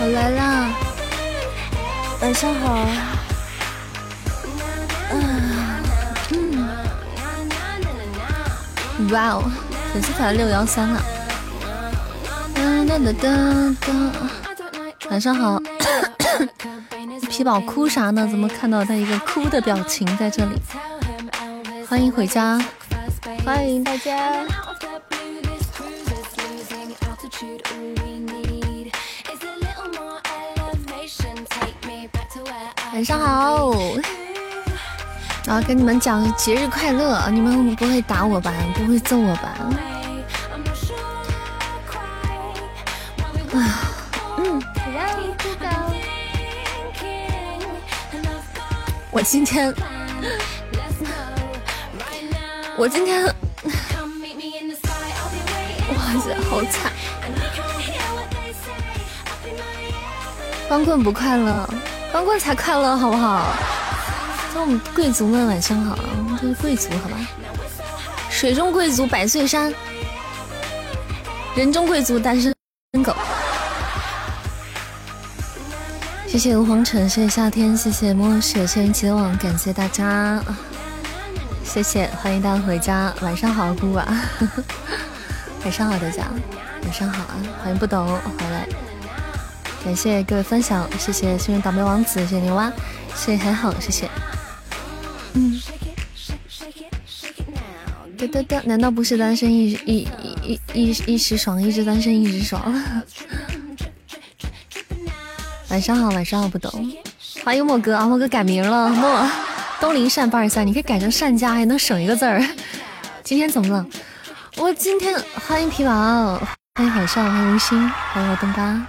我来啦，晚上好。啊，哇哦，粉丝团六幺三了。哒哒哒哒哒，晚上好。皮宝哭啥呢？怎么看到他一个哭的表情在这里？欢迎回家，欢迎大家。上好，然后跟你们讲节日快乐，你们不会打我吧？不会揍我吧？啊，嗯，我今天，我今天，哇塞，好惨！光棍不快乐。光棍才快乐，好不好？那我们贵族们晚上好，这是贵族，好吧？水中贵族百岁山，人中贵族单身狗。谢谢黄尘，谢谢夏天，谢谢莫雪，谢谢结网，感谢大家，谢谢，欢迎大家回家，晚上好，姑啊，晚上好，大家，晚上好啊，欢迎不懂回来。感谢各位分享，谢谢幸运倒霉王子，谢谢牛蛙，谢谢还好，谢谢。嗯，哒哒哒，难道不是单身一一一一一时爽，一直单身一直爽？晚上好，晚上好，不懂。欢迎莫哥啊，莫哥改名了，莫东林善八二三，你可以改成善家，还能省一个字儿。今天怎么了？我今天欢迎皮宝，欢迎海少，欢迎无心，欢迎我东巴。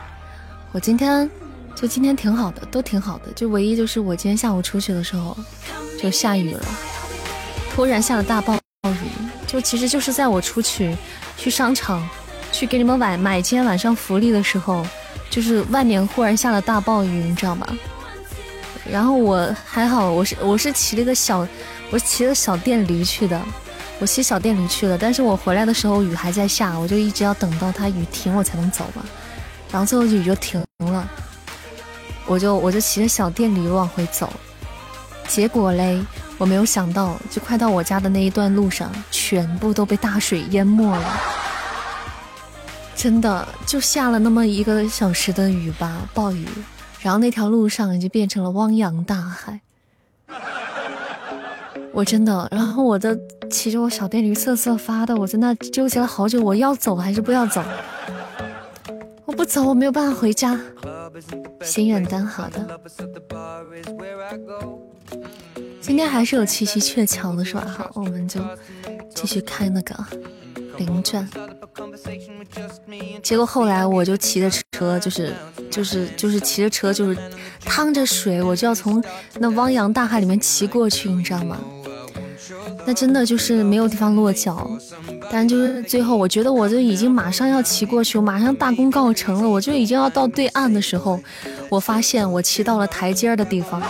我今天就今天挺好的，都挺好的，就唯一就是我今天下午出去的时候就下雨了，突然下了大暴雨，就其实就是在我出去去商场去给你们买买今天晚上福利的时候，就是外面忽然下了大暴雨，你知道吗？然后我还好，我是我是骑了个小，我骑了小电驴去的，我骑小电驴去了，但是我回来的时候雨还在下，我就一直要等到它雨停我才能走嘛。然后最后雨就停了，我就我就骑着小电驴往回走，结果嘞，我没有想到，就快到我家的那一段路上，全部都被大水淹没了，真的就下了那么一个小时的雨吧，暴雨，然后那条路上已经变成了汪洋大海，我真的，然后我的骑着我小电驴瑟瑟发的，我在那纠结了好久，我要走还是不要走。我不走，我没有办法回家。心愿单好的，今天还是有七夕鹊桥的是吧？好，我们就继续开那个灵传。结果后来我就骑着车，就是就是就是骑着车，就是趟着水，我就要从那汪洋大海里面骑过去，你知道吗？那真的就是没有地方落脚，但就是最后，我觉得我就已经马上要骑过去，我马上大功告成了，我就已经要到对岸的时候，我发现我骑到了台阶的地方，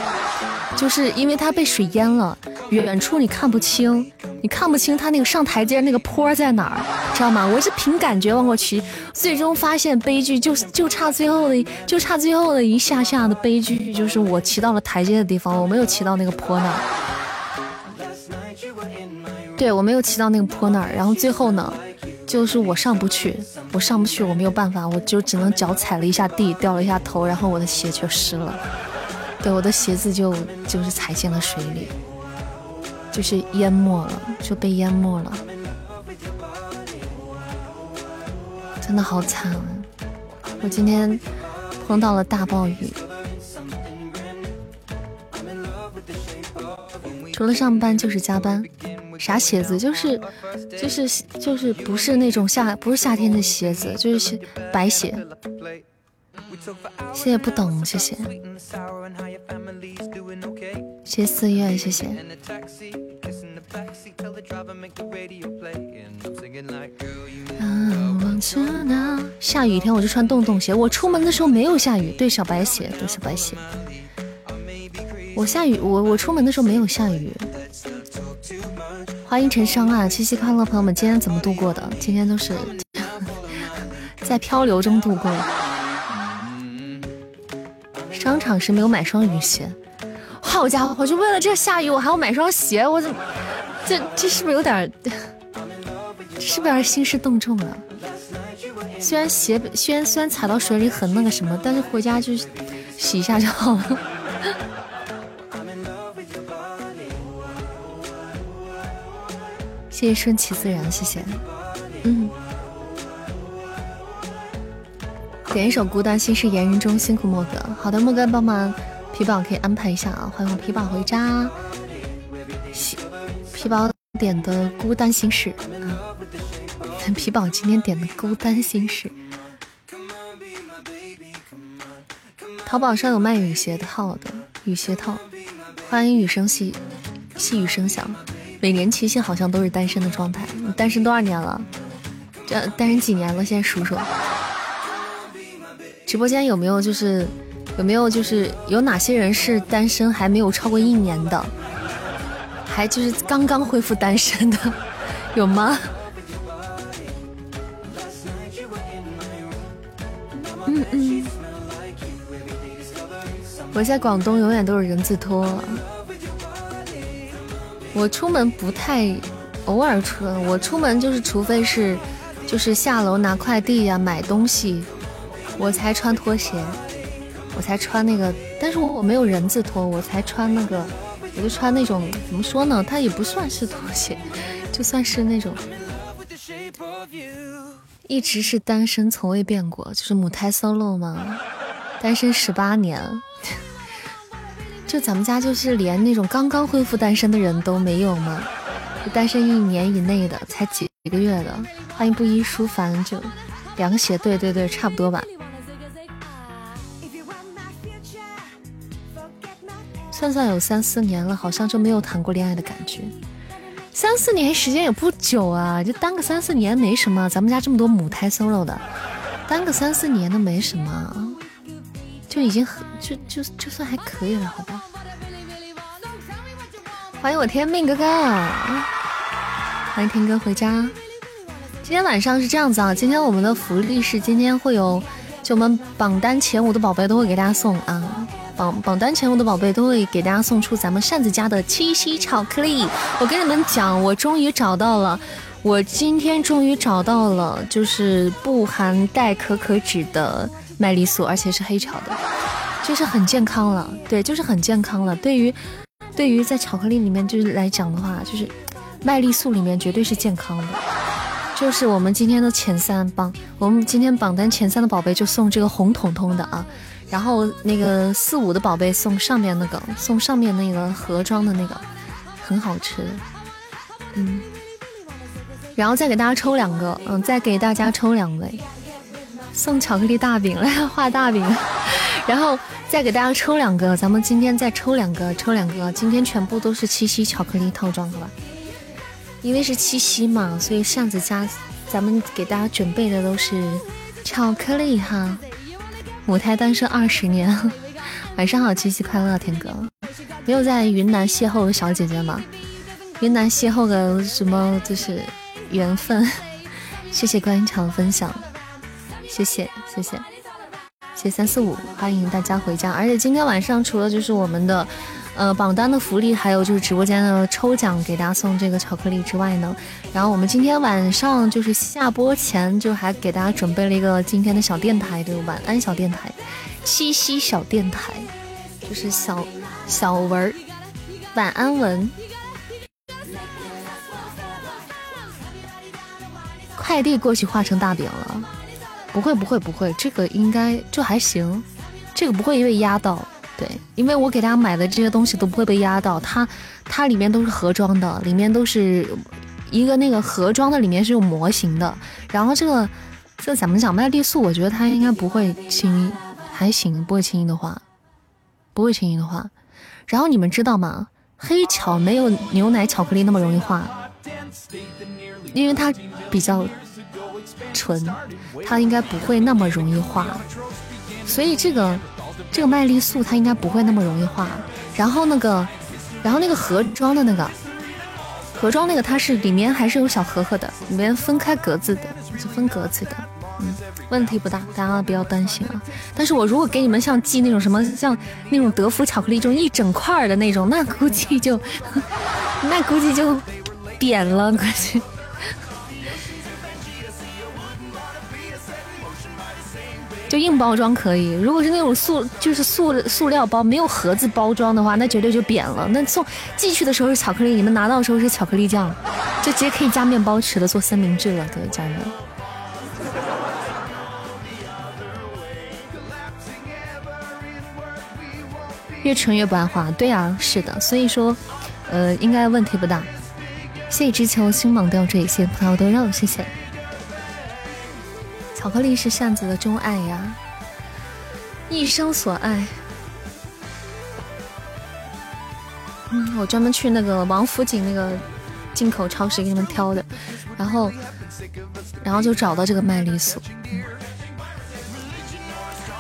就是因为它被水淹了，远处你看不清，你看不清它那个上台阶那个坡在哪儿，知道吗？我是凭感觉往过骑，最终发现悲剧就就差最后的就差最后的一下下的悲剧，就是我骑到了台阶的地方，我没有骑到那个坡那儿。对我没有骑到那个坡那儿，然后最后呢，就是我上不去，我上不去，我没有办法，我就只能脚踩了一下地，掉了一下头，然后我的鞋却湿了，对，我的鞋子就就是踩进了水里，就是淹没了，就被淹没了，真的好惨啊！我今天碰到了大暴雨，除了上班就是加班。啥鞋子？就是就是就是不是那种夏不是夏天的鞋子，就是白鞋。谢谢不懂，谢谢。谢谢四月，谢谢。下雨天我就穿洞洞鞋。我出门的时候没有下雨，对，小白鞋，对，小白鞋。我下雨，我我出门的时候没有下雨。欢迎陈商啊，七夕快乐，朋友们，今天怎么度过的？今天都是 在漂流中度过。商场是没有买双雨鞋。好家伙，就为了这下雨，我还要买双鞋，我怎么这这是不是有点？这是不是有点 兴师动众了？虽然鞋虽然虽然踩到水里很那个什么，但是回家就洗一下就好了。谢谢顺其自然，谢谢。嗯，点一首《孤单心事言人中》，辛苦莫哥。好的，莫哥帮忙。皮宝可以安排一下啊！欢迎我皮宝回家。皮宝点的《孤单心事》啊，皮宝今天点的《孤单心事》。淘宝上有卖雨鞋套的，雨鞋套。欢迎雨声细细雨声响。每年七夕好像都是单身的状态，你单身多少年了？这单身几年了？现在数数。直播间有没有就是？有没有就是有哪些人是单身还没有超过一年的，还就是刚刚恢复单身的，有吗？嗯嗯，我在广东永远都是人字拖，我出门不太偶尔穿，我出门就是除非是就是下楼拿快递呀买东西，我才穿拖鞋。我才穿那个，但是我我没有人字拖，我才穿那个，我就穿那种怎么说呢？它也不算是拖鞋，就算是那种，一直是单身，从未变过，就是母胎 solo 嘛，单身十八年，就咱们家就是连那种刚刚恢复单身的人都没有吗？单身一年以内的才几个月的，欢迎不依书凡，就凉鞋，对对对，差不多吧。算算有三四年了，好像就没有谈过恋爱的感觉。三四年时间也不久啊，就单个三四年没什么。咱们家这么多母胎 solo 的，单个三四年都没什么，就已经很就就就算还可以了，好吧。欢迎我天命哥哥，欢迎天哥回家。今天晚上是这样子啊，今天我们的福利是今天会有，就我们榜单前五的宝贝都会给大家送啊。榜榜单前五的宝贝都会给大家送出咱们扇子家的七夕巧克力。我跟你们讲，我终于找到了，我今天终于找到了，就是不含代可可脂的麦丽素，而且是黑巧的，就是很健康了。对，就是很健康了。对于对于在巧克力里面就是来讲的话，就是麦丽素里面绝对是健康的。就是我们今天的前三榜，我们今天榜单前三的宝贝就送这个红彤彤的啊。然后那个四五的宝贝送上面那个，送上面那个盒装的那个，很好吃，嗯。然后再给大家抽两个，嗯，再给大家抽两位，送巧克力大饼来 画大饼，然后再给大家抽两个，咱们今天再抽两个，抽两个，今天全部都是七夕巧克力套装，好吧？因为是七夕嘛，所以扇子家咱们给大家准备的都是巧克力哈。母胎单身二十年，晚上好，七夕快乐，天哥，没有在云南邂逅的小姐姐吗？云南邂逅个什么就是缘分？谢谢观音场的分享，谢谢谢谢谢三四五，欢迎大家回家。而且今天晚上除了就是我们的。呃，榜单的福利还有就是直播间的抽奖，给大家送这个巧克力之外呢，然后我们今天晚上就是下播前就还给大家准备了一个今天的小电台，这个晚安小电台，七夕小电台，就是小小文晚安文，快递过去化成大饼了，不会不会不会，这个应该就还行，这个不会被压到。对，因为我给大家买的这些东西都不会被压到，它它里面都是盒装的，里面都是一个那个盒装的，里面是有模型的。然后这个这怎么讲麦丽素，我觉得它应该不会轻易，还行，不会轻易的话，不会轻易的话。然后你们知道吗？黑巧没有牛奶巧克力那么容易化，因为它比较纯，它应该不会那么容易化，所以这个。这个麦丽素它应该不会那么容易化，然后那个，然后那个盒装的那个，盒装那个它是里面还是有小盒盒的，里面分开格子的，是分格子的，嗯。问题不大，大家不要担心啊。但是我如果给你们像寄那种什么像那种德芙巧克力这种一整块的那种，那估计就 那估计就扁了，估计。就硬包装可以，如果是那种塑就是塑塑料包没有盒子包装的话，那绝对就扁了。那送寄去的时候是巧克力，你们拿到的时候是巧克力酱，就直接可以加面包吃了，做三明治了，对家人们。越纯越不爱花，对啊，是的，所以说，呃，应该问题不大。谢谢之秋星芒吊坠，谢谢葡萄豆肉，谢谢。巧克力是扇子的钟爱呀，一生所爱。嗯，我专门去那个王府井那个进口超市给你们挑的，然后，然后就找到这个麦丽素。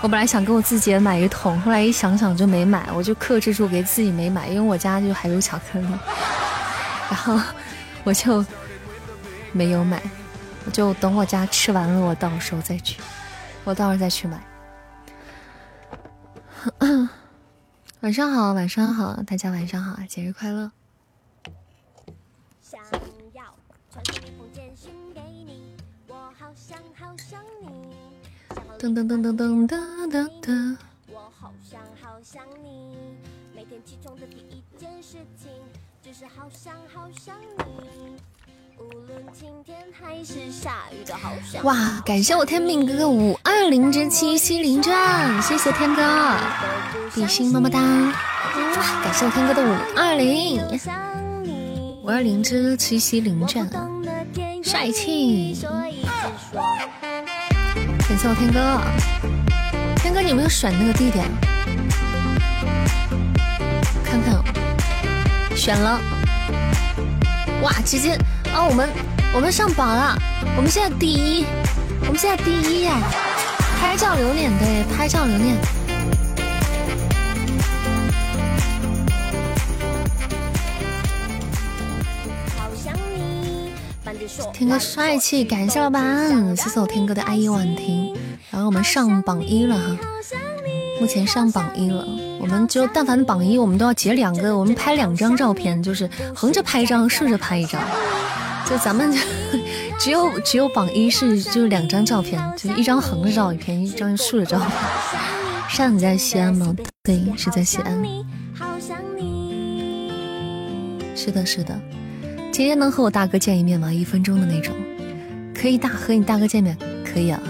我本来想给我自己也买一桶，后来一想想就没买，我就克制住给自己没买，因为我家就还有巧克力，然后我就没有买。就等我家吃完了，我到时候再去，我到时候再去买。晚上好，晚上好，大家晚上好，节日快乐。噔噔噔噔噔噔噔噔。哇！感谢我天命哥哥五二零之七夕临战，谢谢天哥，比心么么哒！哇感谢我天哥的五二零，五二零之七夕临战，帅气！感谢我天哥，天哥你有没有选那个地点？看看，选了，哇！直接。哦，我们我们上榜了，我们现在第一，我们现在第一呀！拍照留念，对，拍照留念。天哥帅气，感谢老板，谢谢我天哥的爱意婉听。然后我们上榜一了哈，目前上榜一了。我们就但凡榜一，我们都要截两个，我们拍两张照片，就是横着拍一张，竖着拍一张。就咱们只有只有榜一是就两张照片，就是一张横着照片，一张竖着照片。上你在西安吗？对，是在西安。是的，是的。今天能和我大哥见一面吗？一分钟的那种，可以大和你大哥见面，可以啊，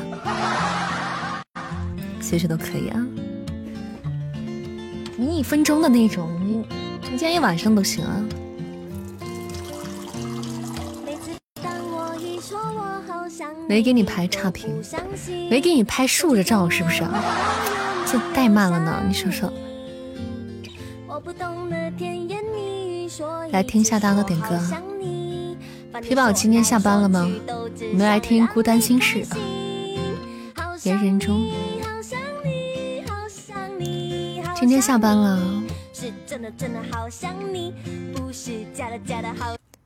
随时都可以啊。你一分钟的那种，你今天一晚上都行啊。没给你拍差评，没给你拍竖着照，是不是啊？这怠慢了呢，你说说。来听下大哥点歌。皮宝今天下班了吗？我们来听《孤单心事》。言人中。今天下班了。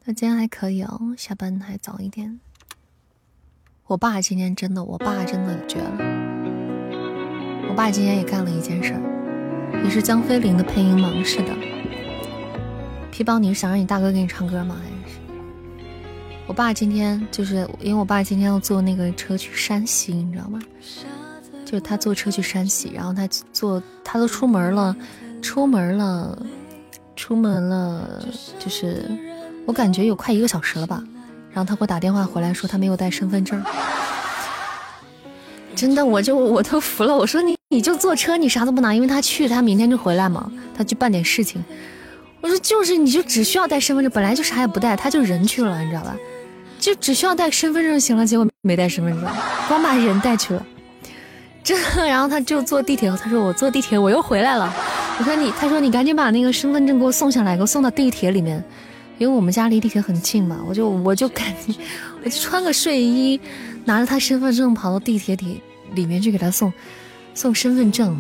那今天还可以哦，下班还早一点。我爸今天真的，我爸真的绝了。我爸今天也干了一件事儿，你是江飞林的配音吗？是的。皮包，你是想让你大哥给你唱歌吗？还是？我爸今天就是因为我爸今天要坐那个车去山西，你知道吗？就是他坐车去山西，然后他坐他都出门了，出门了，出门了，就是我感觉有快一个小时了吧。然后他给我打电话回来，说他没有带身份证。真的，我就我都服了。我说你你就坐车，你啥都不拿，因为他去，他明天就回来嘛，他去办点事情。我说就是，你就只需要带身份证，本来就啥也不带，他就人去了，你知道吧？就只需要带身份证就行了。结果没带身份证，光把人带去了。这，然后他就坐地铁，他说我坐地铁我又回来了。我说你，他说你赶紧把那个身份证给我送下来，给我送到地铁里面。因为我们家离地铁很近嘛，我就我就赶紧，我就穿个睡衣，拿着他身份证跑到地铁里里面去给他送送身份证。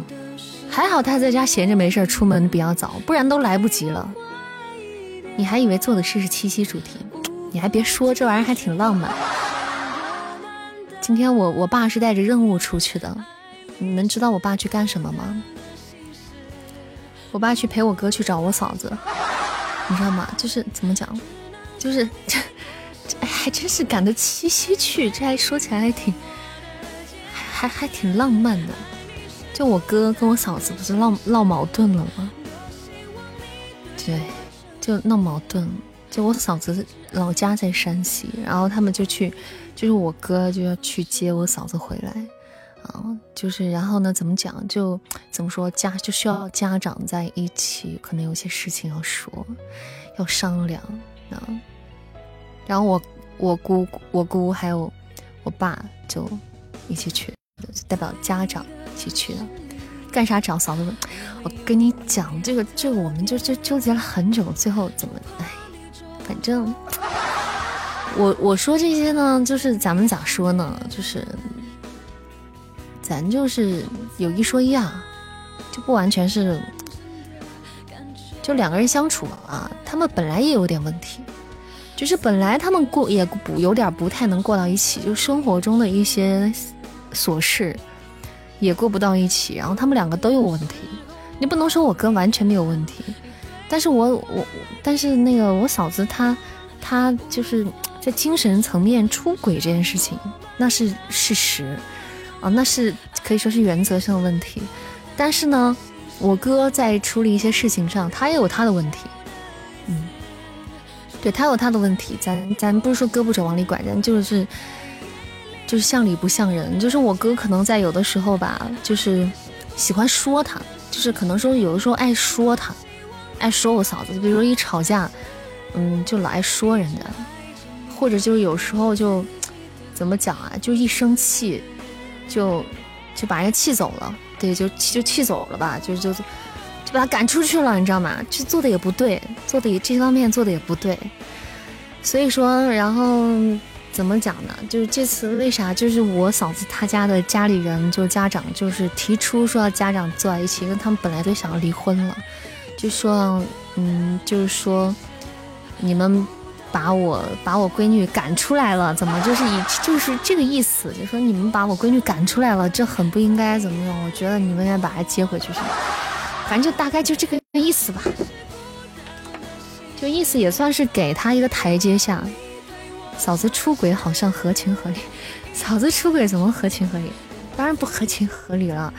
还好他在家闲着没事出门比较早，不然都来不及了。你还以为做的事是七夕主题，你还别说，这玩意儿还挺浪漫。今天我我爸是带着任务出去的，你们知道我爸去干什么吗？我爸去陪我哥去找我嫂子，你知道吗？就是怎么讲，就是 这这还真是赶得七夕去，这还说起来还挺还还还挺浪漫的。就我哥跟我嫂子不是闹闹矛盾了吗？对，就闹矛盾。就我嫂子老家在山西，然后他们就去，就是我哥就要去接我嫂子回来，啊，就是然后呢，怎么讲就怎么说家就需要家长在一起，可能有些事情要说，要商量啊。然后我我姑我姑还有我爸就一起去，代表家长一起去的。干啥找嫂子？我跟你讲，这个这个我们就就纠结了很久，最后怎么哎。反正 我我说这些呢，就是咱们咋说呢？就是咱就是有一说一啊，就不完全是，就两个人相处啊，他们本来也有点问题，就是本来他们过也不有点不太能过到一起，就生活中的一些琐事也过不到一起，然后他们两个都有问题，你不能说我哥完全没有问题。但是我我但是那个我嫂子她她就是在精神层面出轨这件事情，那是事实啊，那是可以说是原则性的问题。但是呢，我哥在处理一些事情上，他也有他的问题。嗯，对他有他的问题，咱咱不是说胳膊肘往里拐，咱就是就是像理不像人。就是我哥可能在有的时候吧，就是喜欢说他，就是可能说有的时候爱说他。爱说我嫂子，比如说一吵架，嗯，就老爱说人家，或者就是有时候就怎么讲啊，就一生气，就就把人气走了，对，就就气走了吧，就就就把他赶出去了，你知道吗？就做的也不对，做的也这方面做的也不对，所以说，然后怎么讲呢？就是这次为啥？就是我嫂子她家的家里人，就家长就是提出说要家长坐在一起，因为他们本来都想要离婚了。就说，嗯，就是说，你们把我把我闺女赶出来了，怎么就是以就是这个意思？就说你们把我闺女赶出来了，这很不应该，怎么样？我觉得你们应该把她接回去，什么？反正就大概就这个意思吧。就意思也算是给她一个台阶下。嫂子出轨好像合情合理，嫂子出轨怎么合情合理？当然不合情合理了。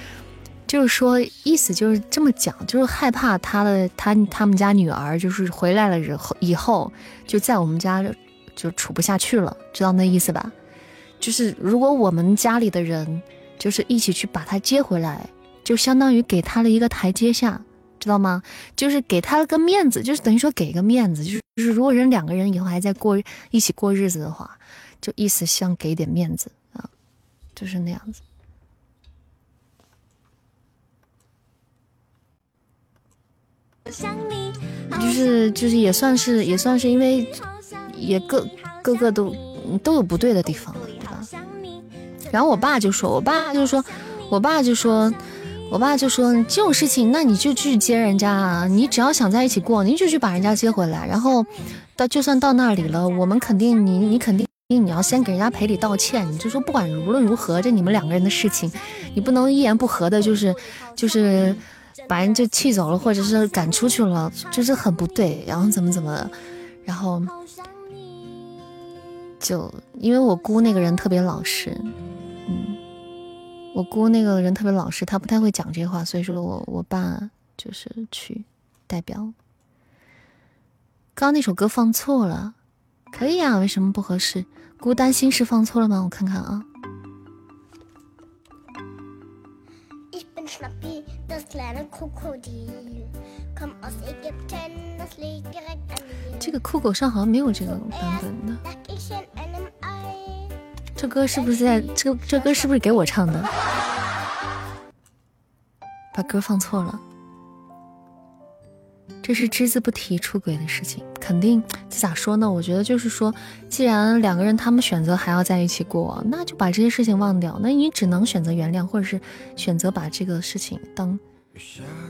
就是说，意思就是这么讲，就是害怕他的他他们家女儿就是回来了以后以后就在我们家就处不下去了，知道那意思吧？就是如果我们家里的人就是一起去把他接回来，就相当于给他了一个台阶下，知道吗？就是给他了个面子，就是等于说给个面子，就是就是如果人两个人以后还在过一起过日子的话，就意思像给点面子啊，就是那样子。就是就是也算是也算是因为也各各个都都有不对的地方，对吧？然后我爸就说，我爸就说，我爸就说，我爸就说这种事情，那你就去接人家啊！你只要想在一起过，你就去把人家接回来。然后到就算到那里了，我们肯定你你肯定你要先给人家赔礼道歉。你就说不管无论如何，这你们两个人的事情，你不能一言不合的，就是就是。把人就气走了，或者是赶出去了，就是很不对。然后怎么怎么，然后就因为我姑那个人特别老实，嗯，我姑那个人特别老实，他不太会讲这话，所以说我我爸就是去代表。刚刚那首歌放错了，可以啊，为什么不合适？孤单心事放错了吗？我看看啊。这个酷狗上好像没有这个版本的。这歌是不是在这？这歌是不是给我唱的？把歌放错了。这是只字不提出轨的事情，肯定这咋说呢？我觉得就是说，既然两个人他们选择还要在一起过，那就把这些事情忘掉。那你只能选择原谅，或者是选择把这个事情当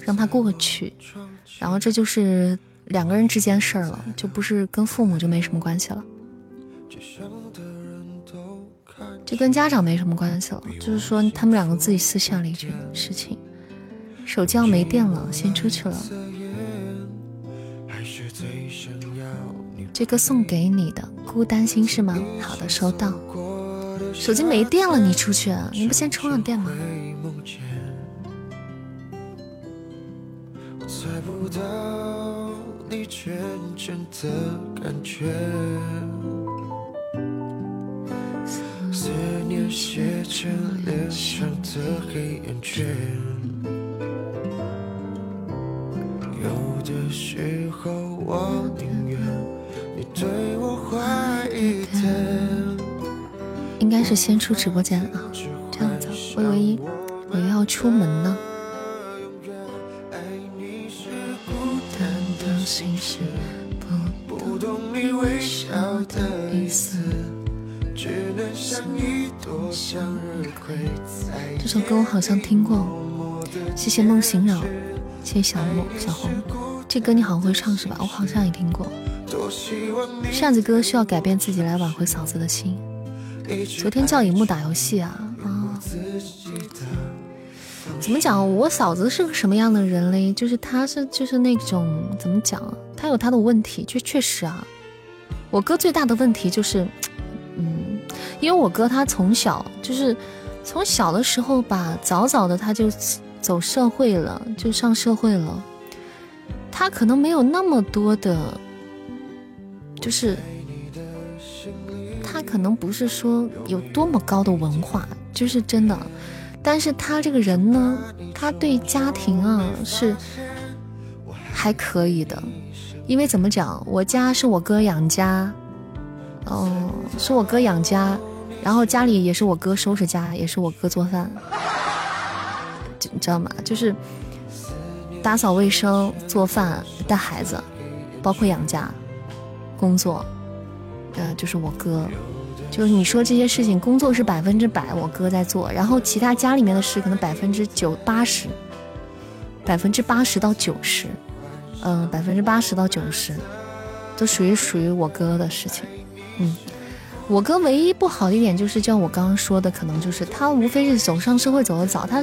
让它过去。然后这就是两个人之间事儿了，就不是跟父母就没什么关系了。就跟家长没什么关系了，就是说他们两个自己私下里这个事情。手机要没电了，先出去了。这个送给你的，孤单心是吗？好的，收到。手机没电了，你出去啊？你不先充上电吗？猜不到你真正的感觉思念写成脸上的黑眼圈。有的时候我宁愿你对我坏一点。应该是先出直播间啊，这样子。我以为我又要出门呢。这首歌我好像听过，谢谢梦醒扰，谢谢小梦小红，这歌你好像会唱是吧？我好像也听过。扇子哥需要改变自己来挽回嫂子的心。昨天叫荧幕打游戏啊啊！怎么讲？我嫂子是个什么样的人嘞？就是她是就是那种怎么讲？她有她的问题，就确实啊。我哥最大的问题就是，嗯，因为我哥他从小就是从小的时候吧，早早的他就走社会了，就上社会了。他可能没有那么多的，就是他可能不是说有多么高的文化，就是真的。但是他这个人呢，他对家庭啊是还可以的，因为怎么讲，我家是我哥养家，哦，是我哥养家，然后家里也是我哥收拾家，也是我哥做饭，你知道吗？就是打扫卫生、做饭、带孩子，包括养家、工作，呃，就是我哥。就是你说这些事情，工作是百分之百我哥在做，然后其他家里面的事可能百分之九八十，百分之八十到九十，嗯，百分之八十到九十，都属于属于我哥的事情。嗯，我哥唯一不好的一点就是，像我刚刚说的，可能就是他无非是走上社会走得早，他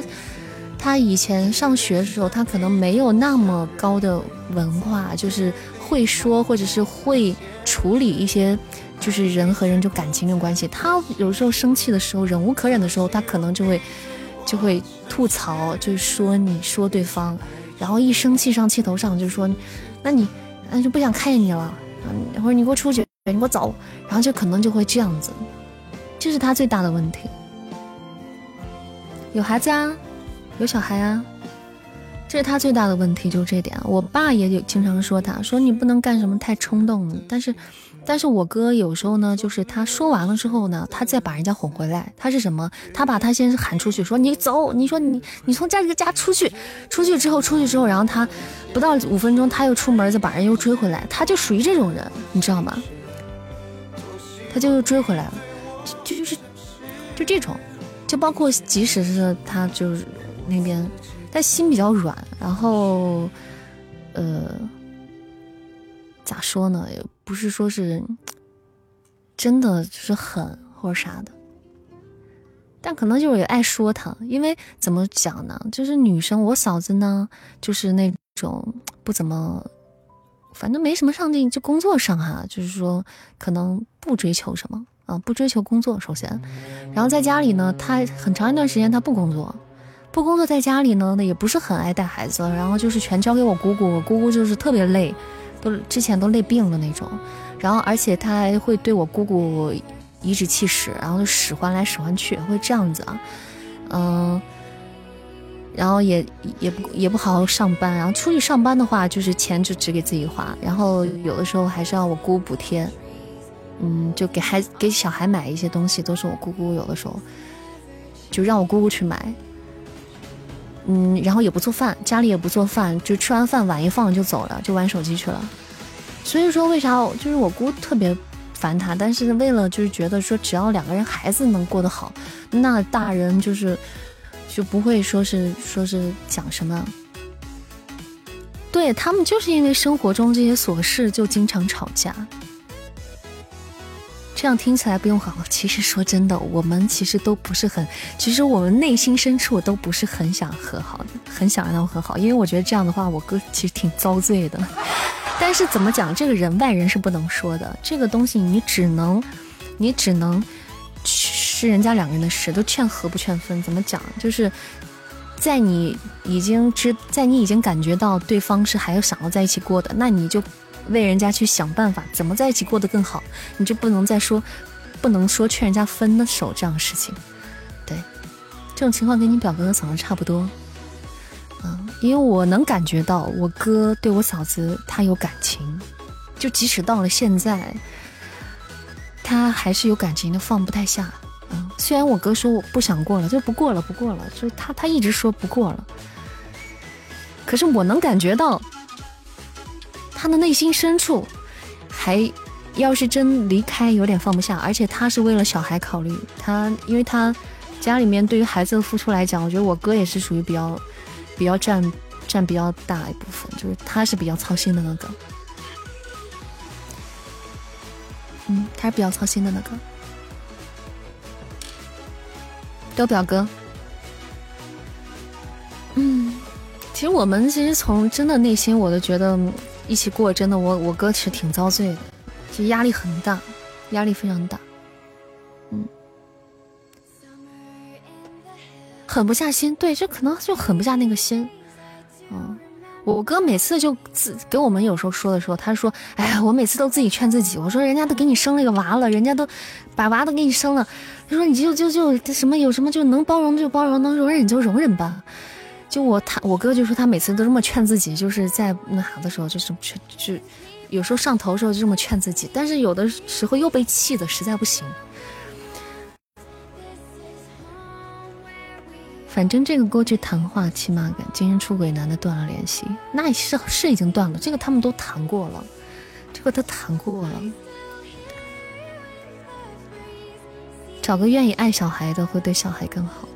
他以前上学的时候，他可能没有那么高的文化，就是会说或者是会处理一些。就是人和人就感情的关系，他有时候生气的时候，忍无可忍的时候，他可能就会就会吐槽，就是说你说对方，然后一生气上气头上，就说，那你那就不想看见你了，或者你给我出去，你给我走，然后就可能就会这样子，这是他最大的问题。有孩子啊，有小孩啊，这是他最大的问题，就是这点。我爸也有经常说他，说你不能干什么太冲动，但是。但是我哥有时候呢，就是他说完了之后呢，他再把人家哄回来。他是什么？他把他先喊出去，说你走，你说你你从家这个家出去，出去之后出去之后，然后他不到五分钟他又出门，再把人又追回来。他就属于这种人，你知道吗？他就又追回来了，就就是就这种，就包括即使是他就是那边，他心比较软，然后呃。咋说呢？也不是说是真的就是狠或者啥的，但可能就是也爱说他。因为怎么讲呢？就是女生，我嫂子呢，就是那种不怎么，反正没什么上进，就工作上哈，就是说可能不追求什么啊，不追求工作。首先，然后在家里呢，她很长一段时间她不工作，不工作在家里呢，那也不是很爱带孩子，然后就是全交给我姑姑，我姑姑就是特别累。都之前都累病了那种，然后而且她还会对我姑姑颐指气使，然后就使唤来使唤去，会这样子啊，嗯，然后也也不也不好好上班，然后出去上班的话，就是钱就只给自己花，然后有的时候还是让我姑补贴，嗯，就给孩子给小孩买一些东西，都是我姑姑有的时候就让我姑姑去买。嗯，然后也不做饭，家里也不做饭，就吃完饭碗一放就走了，就玩手机去了。所以说，为啥就是我姑特别烦他，但是为了就是觉得说，只要两个人孩子能过得好，那大人就是就不会说是说是讲什么。对他们就是因为生活中这些琐事就经常吵架。这样听起来不用好。其实说真的，我们其实都不是很，其实我们内心深处都不是很想和好的，很想让他们和好，因为我觉得这样的话，我哥其实挺遭罪的。但是怎么讲，这个人外人是不能说的，这个东西你只能，你只能是人家两个人的事，都劝和不劝分。怎么讲？就是在你已经知，在你已经感觉到对方是还有想要在一起过的，那你就。为人家去想办法，怎么在一起过得更好，你就不能再说，不能说劝人家分的手这样的事情。对，这种情况跟你表哥和嫂子差不多。嗯，因为我能感觉到我哥对我嫂子他有感情，就即使到了现在，他还是有感情的，放不太下。嗯，虽然我哥说我不想过了，就不过了，不过了，就是他他一直说不过了，可是我能感觉到。他的内心深处，还要是真离开，有点放不下。而且他是为了小孩考虑，他因为他家里面对于孩子的付出来讲，我觉得我哥也是属于比较比较占占比较大一部分，就是他是比较操心的那个。嗯，他是比较操心的那个。都表哥。嗯，其实我们其实从真的内心，我都觉得。一起过真的，我我哥其实挺遭罪的，其实压力很大，压力非常大，嗯，狠不下心，对，这可能就狠不下那个心，嗯，我哥每次就自给我们有时候说的时候，他说，哎呀，我每次都自己劝自己，我说人家都给你生了一个娃了，人家都把娃都给你生了，他说你就就就什么有什么就能包容就包容，能容忍就容忍吧。就我他我哥就说他每次都这么劝自己，就是在那啥的时候就是劝，就有时候上头的时候就这么劝自己，但是有的时候又被气的实在不行。反正这个过去谈话，起码跟精神出轨男的断了联系，那是是已经断了，这个他们都谈过了，这个都谈过了。找个愿意爱小孩的，会对小孩更好。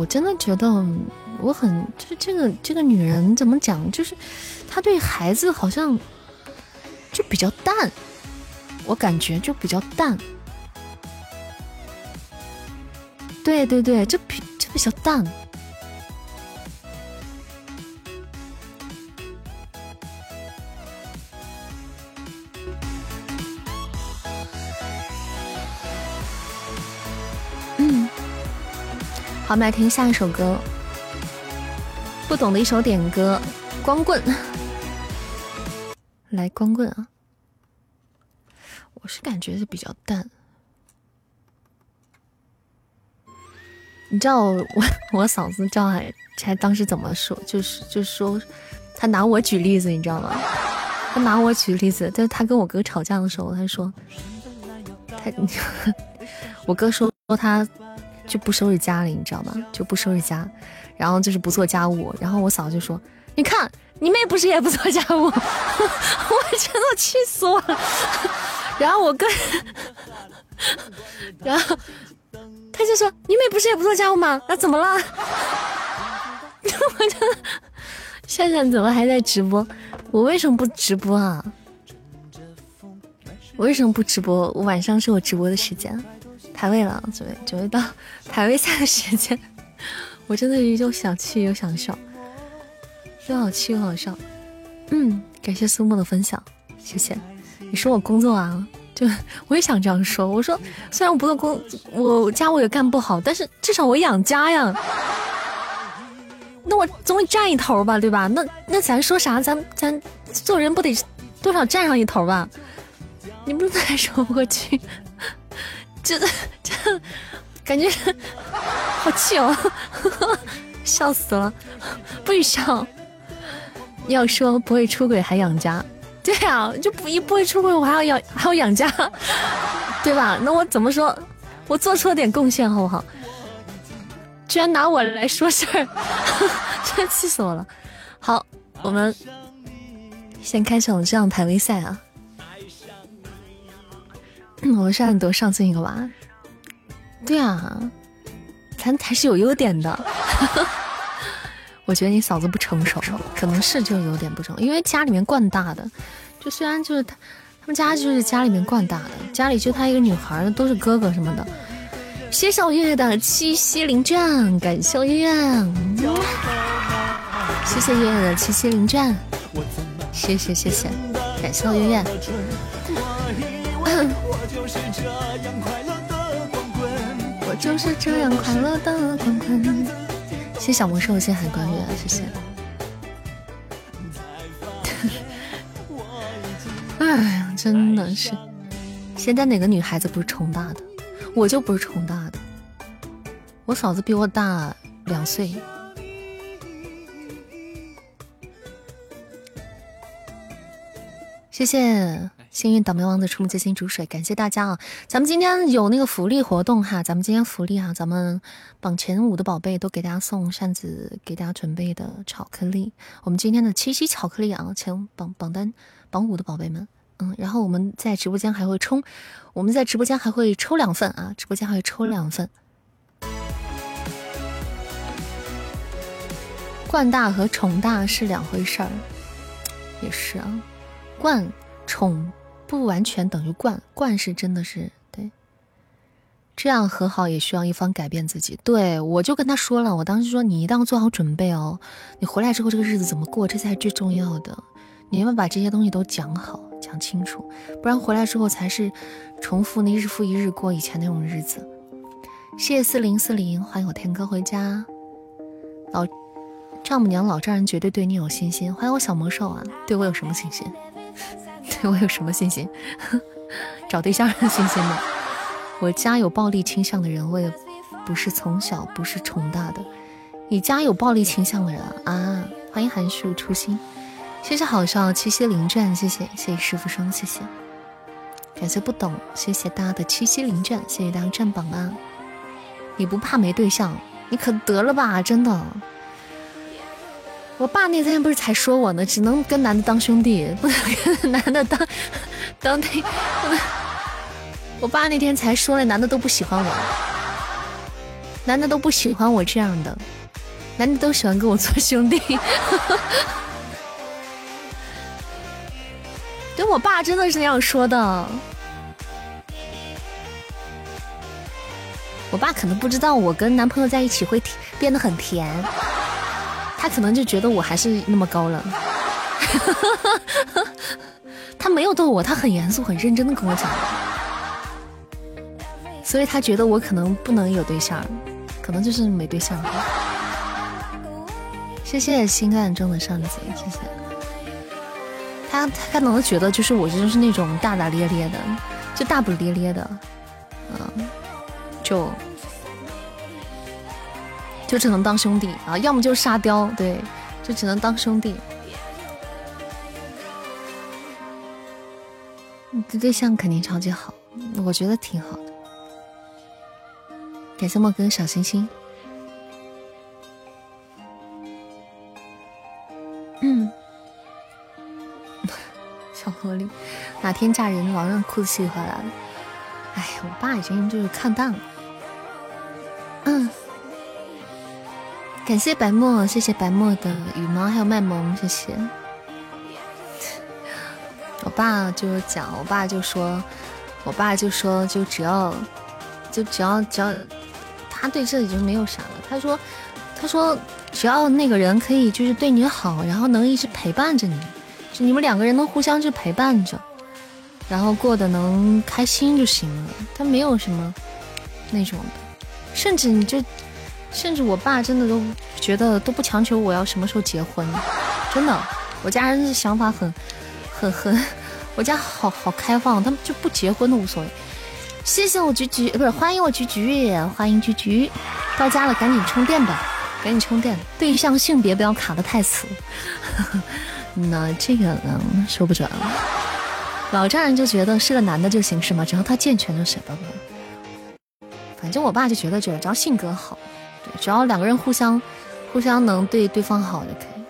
我真的觉得我很这这个这个女人怎么讲？就是她对孩子好像就比较淡，我感觉就比较淡。对对对，就比就比较淡。好，我们来听下一首歌。不懂的一首点歌，光棍。来，光棍啊！我是感觉是比较淡。你知道我 我嫂子赵海才当时怎么说？就是就是说，他拿我举例子，你知道吗？他拿我举例子，就是他跟我哥吵架的时候，他说，他 我哥说说他。就不收拾家里，你知道吗？就不收拾家，然后就是不做家务。然后我嫂子就说：“你看你妹不是也不做家务？” 我真的气死我了。然后我哥，然后他就说：“你妹不是也不做家务吗？那怎么了？” 我真的，炫炫怎么还在直播？我为什么不直播啊？我为什么不直播？我晚上是我直播的时间。排位了，准备准备到 排位赛的时间，我真的是又想气又想笑，又好气又好笑。嗯，感谢苏沫的分享，谢谢。你说我工作啊，就 我也想这样说。我说虽然我不做工，我家务也干不好，但是至少我养家呀。那我总得占一头吧，对吧？那那咱说啥？咱咱做人不得多少占上一头吧？你不是在说不过去？这这感觉好气哦，笑死了！不许笑！要说不会出轨还养家，对呀，就不一不会出轨我还要养还要养家，对吧？那我怎么说？我做出了点贡献，好不好？居然拿我来说事儿，真气死我了！好，我们先开场这样排位赛啊。我是安德上进一个娃，对啊，咱还是有优点的。我觉得你嫂子不成熟，可能是就有点不成熟，因为家里面惯大的，就虽然就是他他们家就是家里面惯大的，家里就他一个女孩，都是哥哥什么的。谢小月月的七夕灵券，感谢我月月，谢谢月月的七夕灵券，谢谢谢谢，感谢我月月。是这样快乐的滚滚我就是这样快乐的滚滚。谢谢小魔兽，谢谢海关月，谢谢。哎呀，真的是，现在哪个女孩子不是宠大的？我就不是宠大的，我嫂子比我大两岁。谢谢幸运倒霉王子出木接心煮水，感谢大家啊！咱们今天有那个福利活动哈，咱们今天福利哈，咱们榜前五的宝贝都给大家送扇子给大家准备的巧克力。我们今天的七夕巧克力啊，前榜榜单榜五的宝贝们。嗯，然后我们在直播间还会抽，我们在直播间还会抽两份啊，直播间还会抽两份。冠大和宠大是两回事儿，也是啊，冠宠不完全等于惯，惯是真的是对。这样和好也需要一方改变自己，对我就跟他说了，我当时说你一定要做好准备哦，你回来之后这个日子怎么过，这才是最重要的，你要把这些东西都讲好。讲清楚，不然回来之后才是重复那日复一日过以前那种日子。谢谢四零四零，欢迎我天哥回家。老丈母娘老丈人绝对对你有信心。欢迎我小魔兽啊，对我有什么信心？对我有什么信心？找对象的信心吗？我家有暴力倾向的人，我也不是从小不是宠大的。你家有暴力倾向的人啊？欢迎寒暑初心。谢谢好笑七夕零钻，谢谢谢谢师傅生，谢谢，感谢不懂，谢谢大家的七夕零钻，谢谢大家占榜啊！你不怕没对象？你可得了吧，真的！我爸那天不是才说我呢，只能跟男的当兄弟，不能跟 男的当当那。我爸那天才说了，男的都不喜欢我，男的都不喜欢我这样的，男的都喜欢跟我做兄弟。对我爸真的是那样说的，我爸可能不知道我跟男朋友在一起会变得很甜，他可能就觉得我还是那么高冷，他没有逗我，他很严肃、很认真的跟我讲，所以他觉得我可能不能有对象，可能就是没对象。谢谢心暗中的扇子，谢谢。他他可能觉得就是我就是那种大大咧咧的，就大不咧咧的，嗯，就就只能当兄弟啊，要么就是沙雕，对，就只能当兄弟。你的对象肯定超级好，我觉得挺好的。感谢莫哥小星星。嗯。小萝莉，哪天嫁人老让裤子洗回来了。哎，我爸已经就是看淡了。嗯，感谢白墨，谢谢白墨的羽毛还有卖萌，谢谢。我爸就讲，我爸就说，我爸就说，就只要，就只要只要，他对这已经没有啥了。他说，他说只要那个人可以就是对你好，然后能一直陪伴着你。就你们两个人能互相去陪伴着，然后过得能开心就行了。他没有什么那种的，甚至你就，甚至我爸真的都觉得都不强求我要什么时候结婚，真的，我家人的想法很很很，我家好好开放，他们就不结婚都无所谓。谢谢我菊菊，不是欢迎我菊菊，欢迎菊菊，到家了赶紧充电吧，赶紧充电。对象性别不要卡的太死。那这个呢，说不准了。老丈人就觉得是个男的就行是吗？只要他健全就行了。反正我爸就觉得，只要性格好，只要两个人互相互相能对对方好就可以。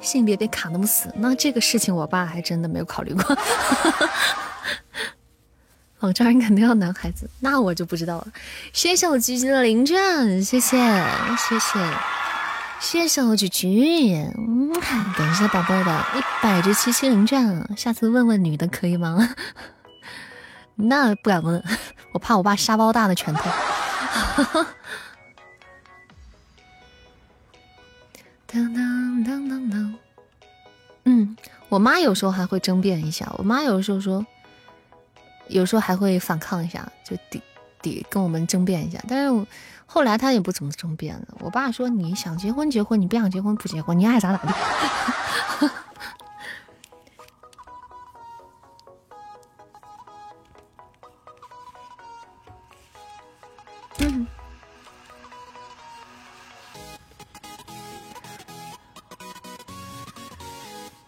性别别卡那么死，那这个事情我爸还真的没有考虑过。老丈人肯定要男孩子，那我就不知道了。谢谢我橘橘的零钻，谢谢谢谢。谢谢我菊菊，嗯，感谢宝贝的一百只七七零钻，下次问问女的可以吗？那不敢问，我怕我爸沙包大的拳头。当当当当当，嗯，我妈有时候还会争辩一下，我妈有时候说，有时候还会反抗一下，就抵抵跟我们争辩一下，但是我后来她也不怎么争辩了。我爸说你想结婚结婚，你不想结婚不结婚，你爱咋咋地。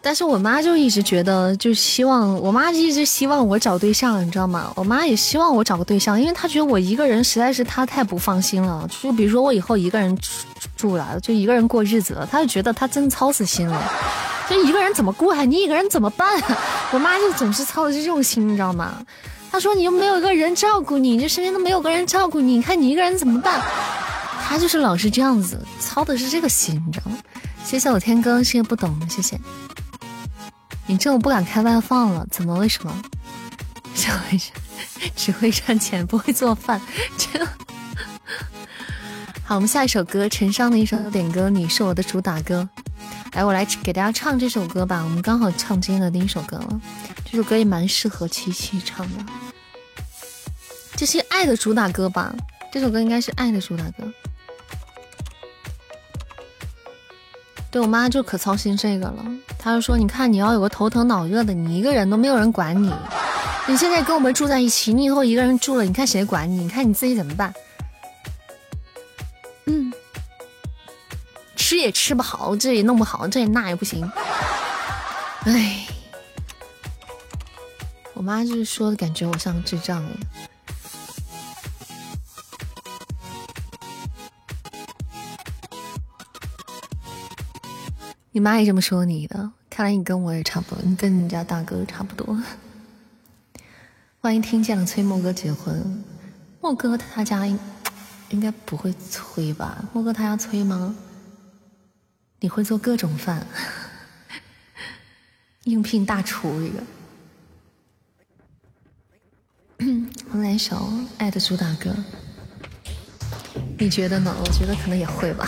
但是我妈就一直觉得，就希望我妈一直希望我找对象，你知道吗？我妈也希望我找个对象，因为她觉得我一个人实在是她太不放心了。就比如说我以后一个人住住了，就一个人过日子了，她就觉得她真操死心了。就一个人怎么过呀？你一个人怎么办？我妈就总是操的是这种心，你知道吗？她说你又没有一个人照顾你，这身边都没有个人照顾你，你看你一个人怎么办？她就是老是这样子操的是这个心，你知道吗？谢谢我天哥，谢谢不懂，谢谢。你这我不敢开外放了，怎么？为什么？只会只会赚钱，不会做饭。这好，我们下一首歌，陈商的一首点歌，你是我的主打歌。来，我来给大家唱这首歌吧。我们刚好唱今天的第一首歌了。这首歌也蛮适合七七唱的，这是爱的主打歌吧？这首歌应该是爱的主打歌。对我妈就可操心这个了，她就说：“你看，你要有个头疼脑热的，你一个人都没有人管你。你现在跟我们住在一起，你以后一个人住了，你看谁管你？你看你自己怎么办？嗯，吃也吃不好，这也弄不好，这也那也不行。哎，我妈就是说的感觉我像智障一样。”你妈也这么说你的，看来你跟我也差不多，你跟你家大哥差不多。万一听见了催莫哥结婚，莫哥他家应应该不会催吧？莫哥他家催吗？你会做各种饭，应聘大厨一个。我来一首《爱的主打歌》，你觉得呢？我觉得可能也会吧。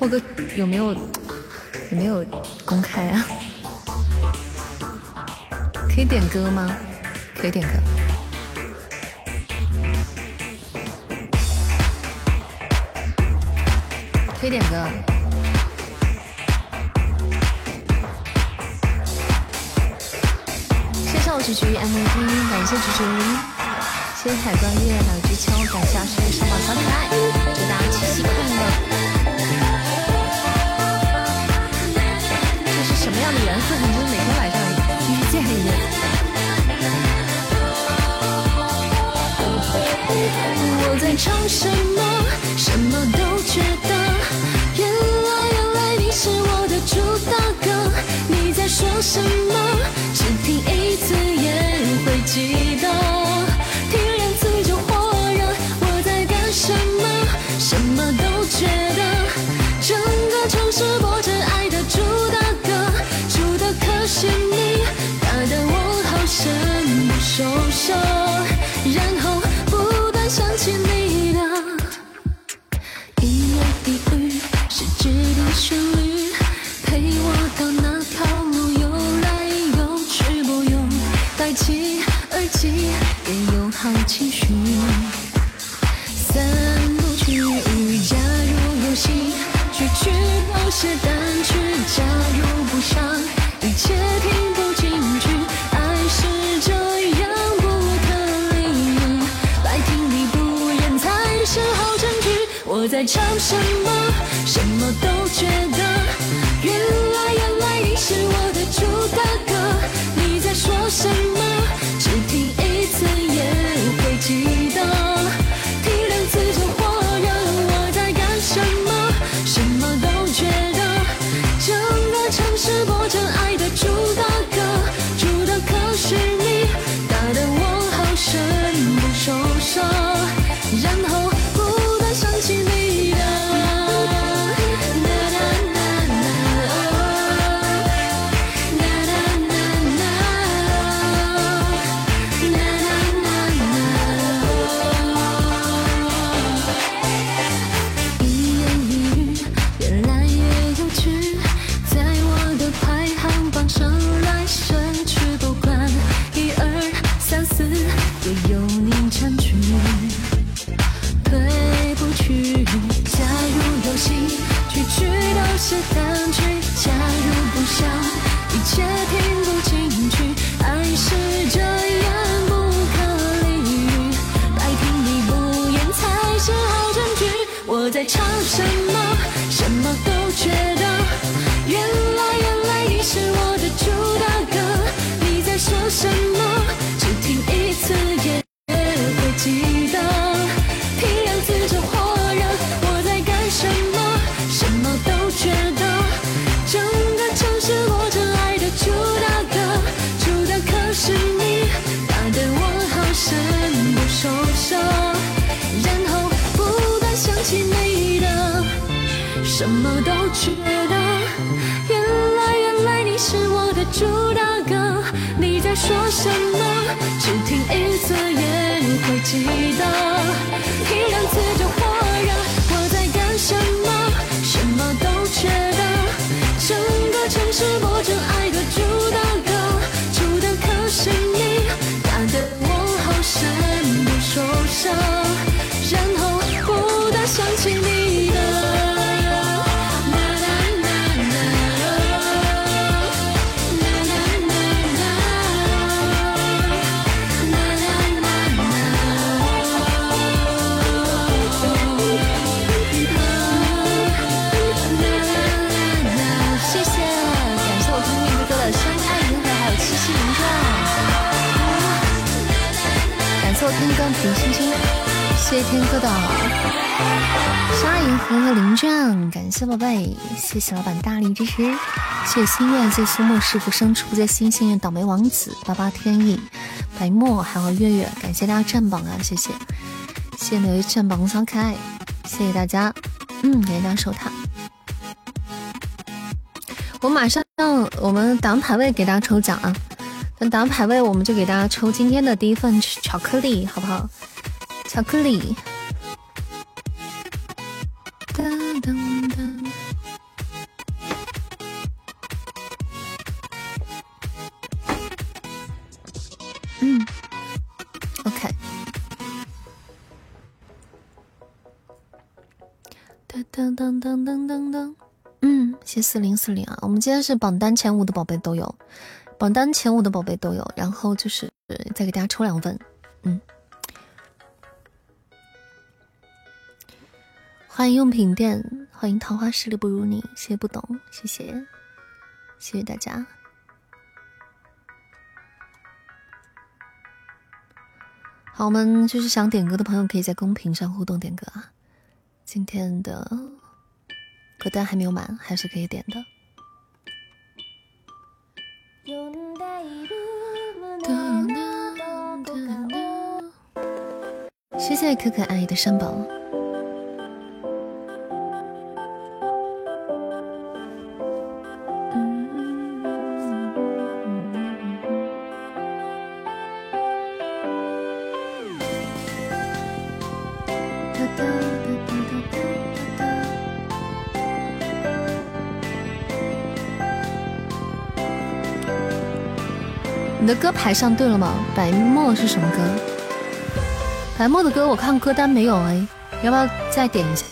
莫哥有没有？有没有公开啊？可以点歌吗？可以点歌。可以点歌。谢谢我菊菊 MVP，感谢菊菊，谢谢海关月还有菊秋，感谢我在唱什么？什么都觉得。原来原来你是我的主打歌。你在说什么？只听一次也会记得。听两次就火热。我在干什么？什么都觉得。整个城市播着爱的主打。是你打得我好生不受伤，唱什么，什么都觉得，谢天哥的沙影和灵卷，感谢宝贝，谢谢老板大力支持，谢谢心愿，谢谢苏沫师傅生出，谢新幸运倒霉王子八八天意白墨，还有月月，感谢大家占榜啊，谢谢，谢谢每位占榜的小可爱，谢谢大家，嗯，感谢大家守塔。我马上让我们打完排位给大家抽奖啊，等打完排位我们就给大家抽今天的第一份巧克力，好不好？巧克力。噔噔噔。噔噔，嗯，谢四零四零啊，我们今天是榜单前五的宝贝都有，榜单前五的宝贝都有，然后就是再给大家抽两份，嗯，欢迎用品店，欢迎桃花十里不如你，谢谢不懂，谢谢，谢谢大家，好，我们就是想点歌的朋友可以在公屏上互动点歌啊，今天的。歌单还没有满，还是可以点的。谢谢可可爱的山宝。歌排上对了吗？白墨是什么歌？白墨的歌我看歌单没有哎，要不要再点一下？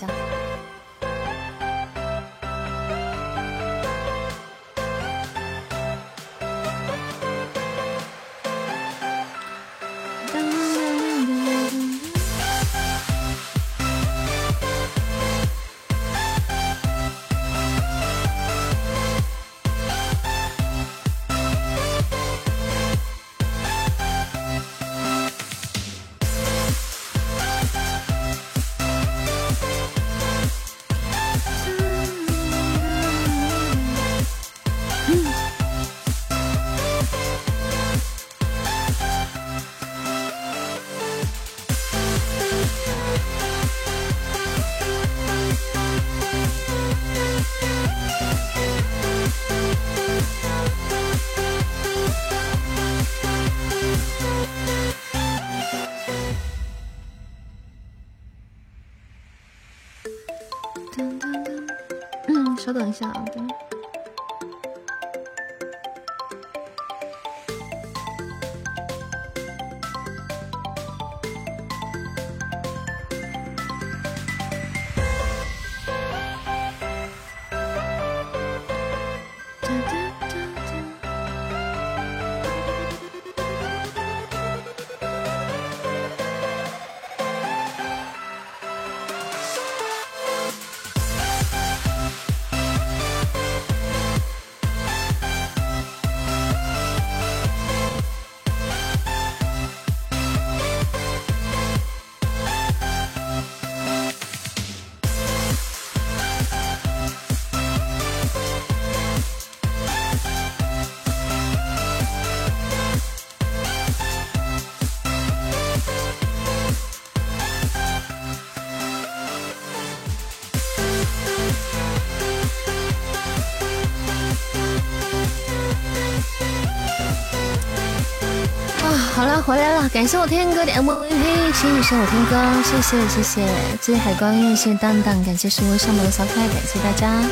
感谢我天哥的 MVP，谢谢我天哥，谢谢谢谢，谢谢海光月，谢谢蛋蛋，感谢十位上榜的小可爱，感谢大家，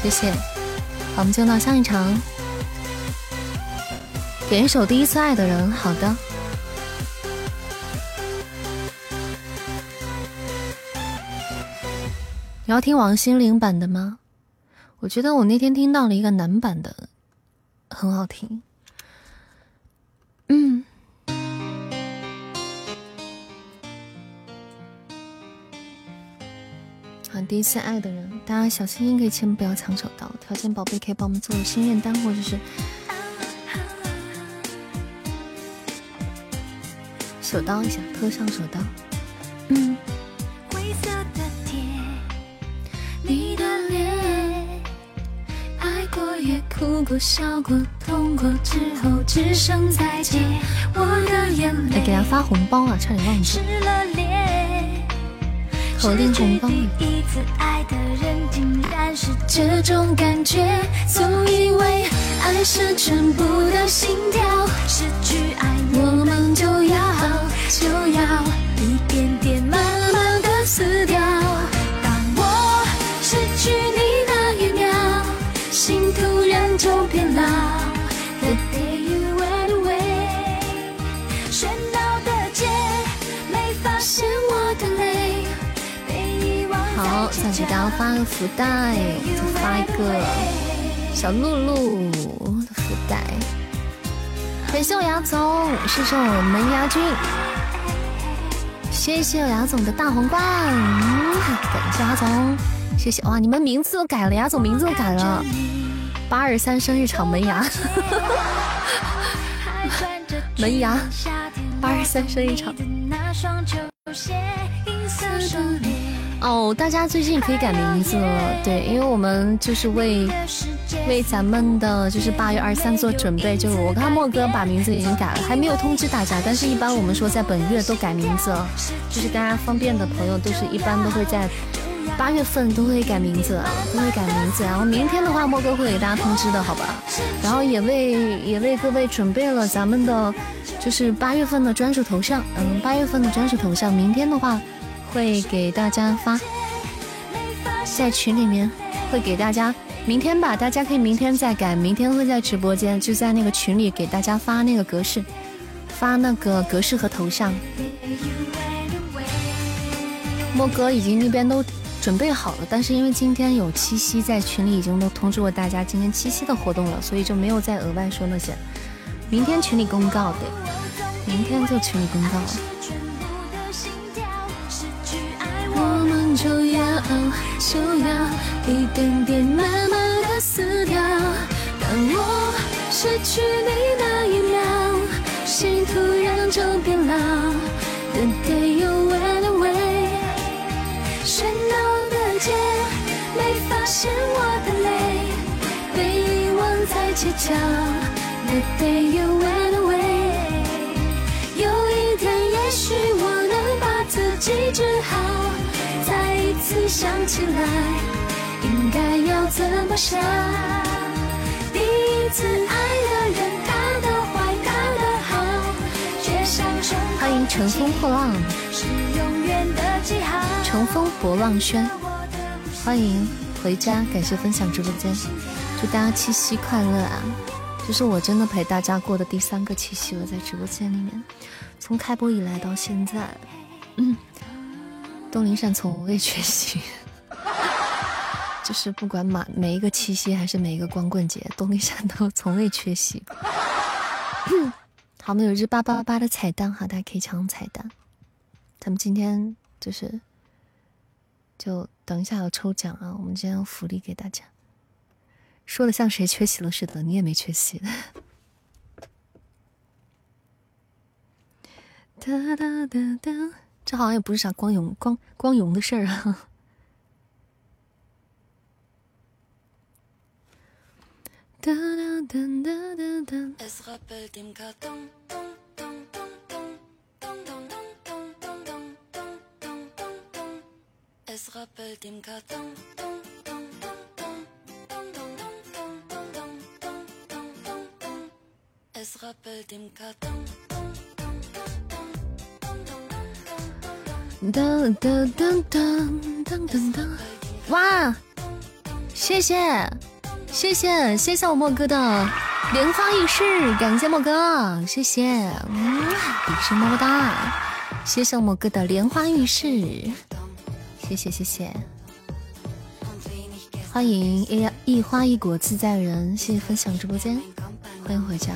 谢谢。好，我们进入到下一场，点一首《第一次爱的人》。好的。你要听王心凌版的吗？我觉得我那天听到了一个男版的，很好听。嗯。好，第一次爱的人，大家小心心可以千万不要抢手刀。条件宝贝可以帮我们做个心愿单，或者是手刀一下，特上手刀。嗯。也哭过、笑过、痛过，之后只剩再见。我的眼泪。来给他发红包啊，差点忘记。口令红包。这种感觉，总以为爱是全部的心跳，失去爱，我们就要就要一点点再给大家发个福袋，再发一个小露露的福袋。感谢我牙总，谢谢我门牙君，谢谢我牙总的大皇冠，感谢牙总。谢谢哇！你们名字都改了，牙总名字都改了。八二三生日场门牙，门牙，八二三生日场。哦，大家最近可以改名字了，对，因为我们就是为为咱们的就是八月二十三做准备。就是我看莫哥把名字已经改了，还没有通知大家，但是一般我们说在本月都改名字，就是大家方便的朋友都是一般都会在。八月份都会改名字，都会改名字。然后明天的话，莫哥会给大家通知的，好吧？然后也为也为各位准备了咱们的，就是八月份的专属头像。嗯，八月份的专属头像，明天的话会给大家发，在群里面会给大家。明天吧，大家可以明天再改。明天会在直播间，就在那个群里给大家发那个格式，发那个格式和头像。莫哥已经那边都。准备好了，但是因为今天有七夕，在群里已经都通知过大家今天七夕的活动了，所以就没有再额外说那些。明天群里公告，对，明天就群里公告了。就要就要一点点慢慢的死掉。当我失去你那一秒，心突然就变老。The day you went away，喧闹。的街没发现我的泪，被遗忘在街角。The day you went away，有一天也许我能把自己治好，次想起来，应该要怎么想？第一次爱的人，他的坏，他的好，却像欢迎乘风破浪，是永远的记号。乘风破浪轩。欢迎回家，感谢分享直播间，祝大家七夕快乐啊！这是我真的陪大家过的第三个七夕了，在直播间里面，从开播以来到现在，嗯，东林善从未缺席，就是不管每每一个七夕还是每一个光棍节，东林善都从未缺席。好，我们有只八八八的彩蛋哈，大家可以抢彩蛋。咱们今天就是。就等一下要抽奖啊！我们今天有福利给大家，说的像谁缺席了似的，你也没缺席。哒哒哒哒，这好像也不是啥光荣光光荣的事儿啊。哒哒哒哒哒哒。Es rappelt im Karton. 噔噔噔噔噔噔噔！哇，谢谢谢谢谢谢我莫哥的莲花浴室，感谢莫哥，谢谢，嗯，比心么么哒，谢谢我莫哥的莲花浴室，谢谢谢谢，欢迎一一花一果自在人，谢谢分享直播间，欢迎回家，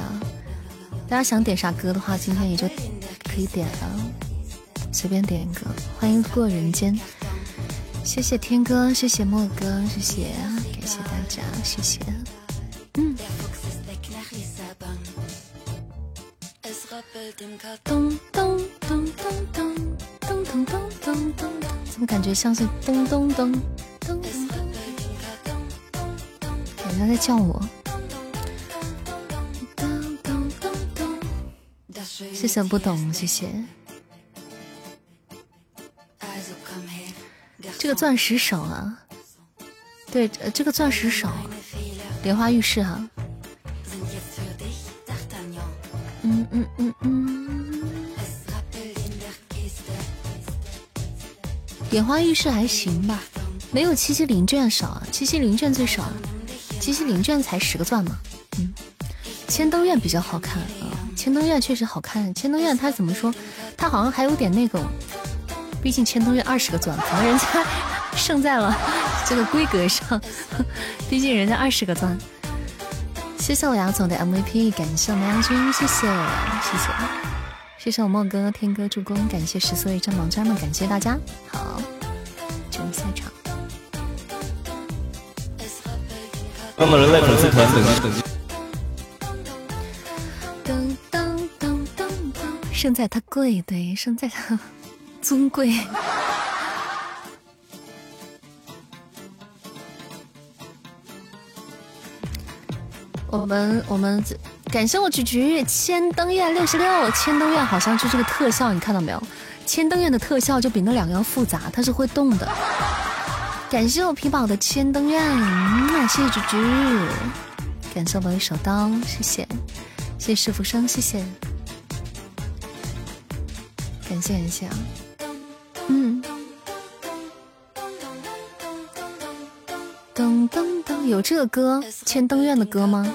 大家想点啥歌的话，今天也就可以点了。随便点一个，欢迎过人间，谢谢天哥，谢谢莫哥，谢谢，感谢大家，谢谢。嗯。咚咚咚咚咚咚咚咚咚咚，怎么感觉像是咚咚咚咚咚咚？人家在叫我。咚咚咚咚，谢谢不懂，谢谢。这个钻石手啊，对，这个钻石手，莲花浴室哈，嗯嗯嗯嗯，莲花浴室还行吧，没有七七零卷少啊，七七零卷最少，七七零卷才十个钻嘛，嗯，千灯院比较好看啊，千灯院确实好看，千灯院它怎么说，它好像还有点那种。毕竟千灯月二十个钻，可能人家 胜在了这个规格上。毕竟人家二十个钻。谢谢我杨总的 MVP，感谢我们杨军，谢谢谢谢，谢谢我莫哥天哥助攻，感谢十四位战榜渣们，感谢大家。好，进入赛场。刚到人类粉丝团等级等级。胜在它贵，对，胜在它。尊贵，我们我们感谢我菊菊千灯宴六十六，千灯宴好像就这个特效，你看到没有？千灯宴的特效就比那两个要复杂，它是会动的。感谢我皮宝的千灯宴，谢谢菊菊，感谢我的手刀，谢谢，谢谢师傅生，谢谢，感谢感谢啊。嗯，噔噔噔，有这个歌《千灯院》的歌吗？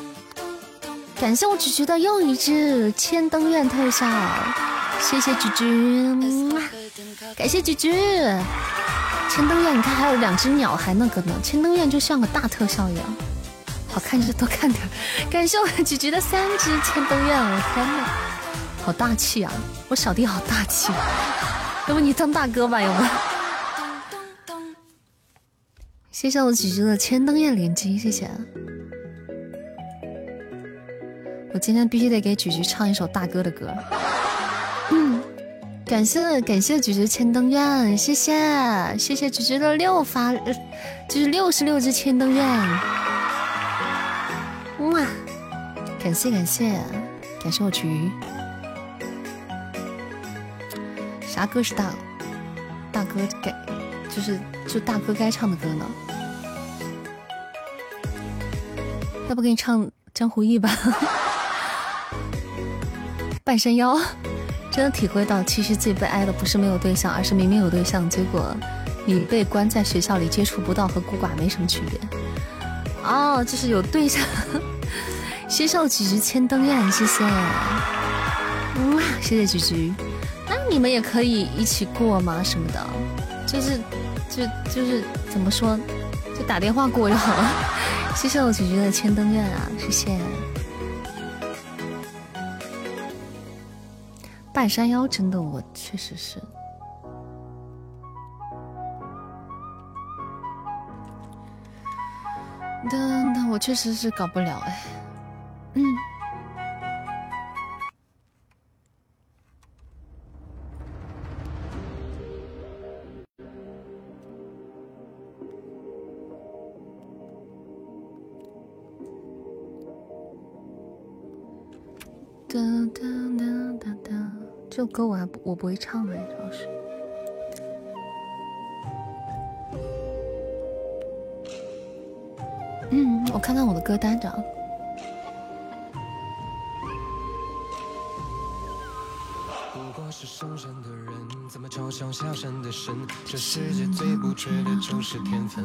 感谢我菊菊的又一只千灯院特效，谢谢菊菊，感谢菊菊。千灯院，你看还有两只鸟，还那个呢。千灯院就像个大特效一样，好看就多看点。感谢我菊菊的三只千灯院，我天呐，好大气啊！我小弟好大气。要不你当大哥吧，要不？谢谢我橘橘的千灯宴连击，谢谢。我今天必须得给橘橘唱一首大哥的歌。嗯，感谢感谢橘橘千灯宴，谢谢谢谢橘橘的六发，就是六十六只千灯宴。哇，感谢感谢感谢我橘。啥歌是大大哥该就是就大哥该唱的歌呢？要不给你唱《江湖义》吧？半山腰，真的体会到，其实自己被爱的不是没有对象，而是明明有对象，结果你被关在学校里，接触不到，和孤寡没什么区别。哦，就是有对象。谢谢我橘橘千灯宴，谢谢。哇，谢谢橘橘。你们也可以一起过吗？什么的，就是，就就是怎么说，就打电话过就好了。谢谢我姐姐的千灯愿啊，谢谢。半山腰真的，我确实是。那那我确实是搞不了哎，嗯。哒哒哒哒哒，这首歌我还不我不会唱哎，主要是。嗯，我看看我的歌单着。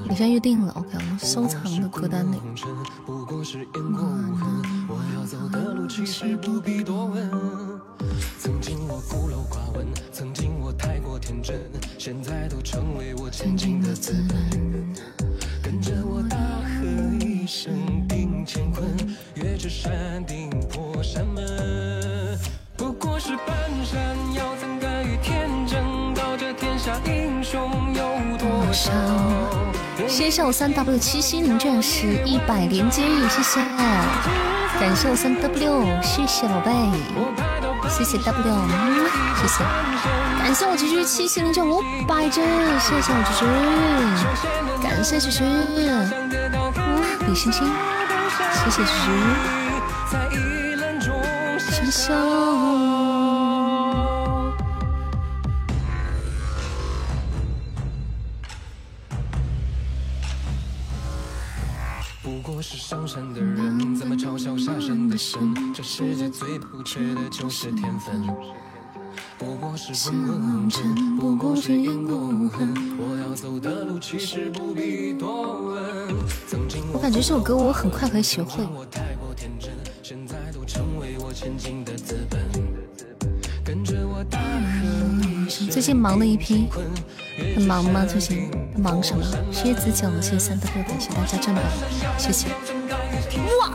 你先预定了，OK，我收藏的歌单里。曾经我孤陋寡闻，曾经我太过天真，现在都成为我前进的资本。跟着我大喝一声定乾坤，越至山顶破山门。不过是半山腰，怎敢与天争？天下英雄有多少？谢谢我三 W 七夕零钻石一百连接，谢谢，感谢我三 W，谢谢宝贝，谢谢 W，谢谢，感谢我橘橘七夕零钻五百只，谢谢我橘橘，感谢橘橘，李星星，谢谢橘橘，潇潇。这世界最不缺的就是天分。不过是不过是因果无痕。我要走的路，其实不必多问。我感觉这首歌我很快可以学会。最近忙的一批，很忙吗？最近忙什么？蝎子九，谢谢三德感谢大家正宝，谢谢。哇，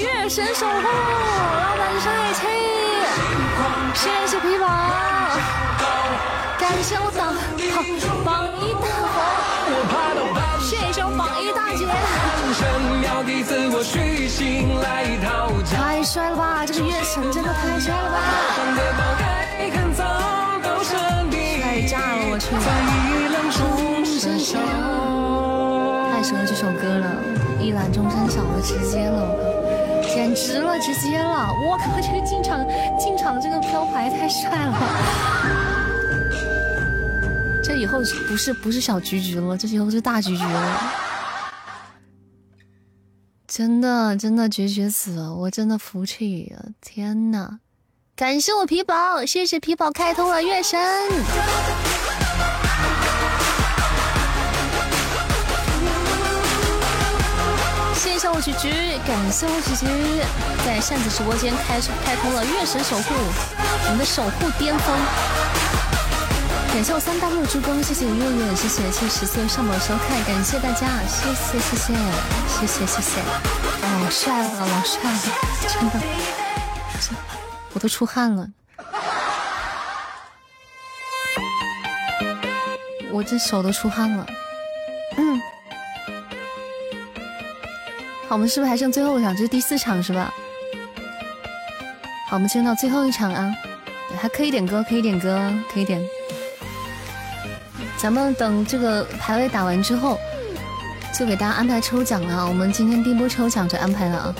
月神守护，老板帅气，谢谢皮宝，感谢我榜榜一大红，谢谢我榜一大姐，太帅了吧，这个月神真的太帅了吧，太炸了，我去。太适合这首歌了，一览众山小的直接了，简直了，直接了！我靠，这个进场进场这个飘牌太帅了，这以后不是不是小菊菊了，这以后是大菊菊了，真的真的绝绝子，我真的服气了，天呐！感谢我皮宝，谢谢皮宝开通了月神。谢我菊菊，感谢我菊菊在扇子直播间开开通了月神守护，我们的守护巅峰。感谢我三大木助攻，谢谢月月，谢谢谢十岁上榜收看，感谢大家，谢谢谢谢谢谢谢谢，老帅了老帅了，真的，我都出汗了，我这手都出汗了，嗯。好，我们是不是还剩最后一场？这是第四场是吧？好，我们进入到最后一场啊！还可以点歌，可以点歌，可以点。咱们等这个排位打完之后，就给大家安排抽奖了。我们今天第一波抽奖就安排了啊！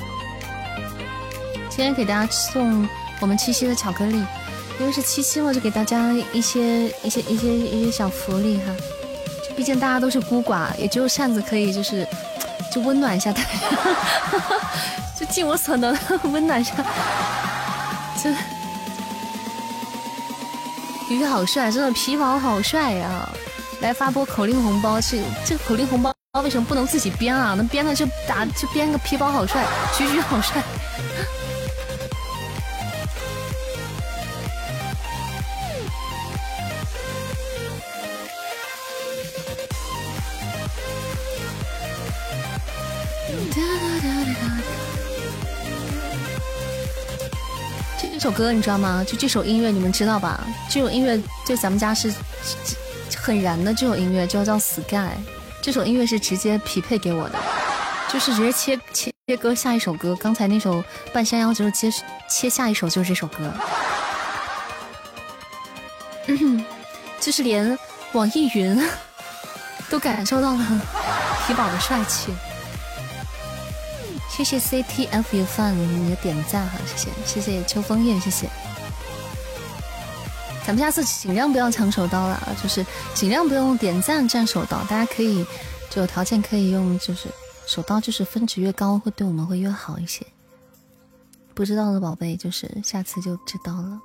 今天给大家送我们七夕的巧克力，因为是七夕嘛，就给大家一些一些一些一些小福利哈。毕竟大家都是孤寡，也只有扇子可以就是。就温暖一下大家，就尽我所能 温暖一下。这鱼鱼好帅，真的皮毛好帅呀！来发波口令红包，这这个口令红包为什么不能自己编啊？能编的就打就编个皮包好帅，菊菊好帅。这首歌你知道吗？就这首音乐你们知道吧？这首音乐就咱们家是很燃的，这首音乐就叫 Sky。这首音乐是直接匹配给我的，就是直接切切切歌下一首歌。刚才那首半山腰就是接切下一首就是这首歌。就是连网易云 都感受到了皮宝的帅气。谢谢 C T F U Fun 你的点赞哈，谢谢谢谢秋风叶，谢谢。咱们下次尽量不要抢手刀了，就是尽量不用点赞占手刀，大家可以就有条件可以用，就是手刀就是分值越高会对我们会越好一些。不知道的宝贝就是下次就知道了。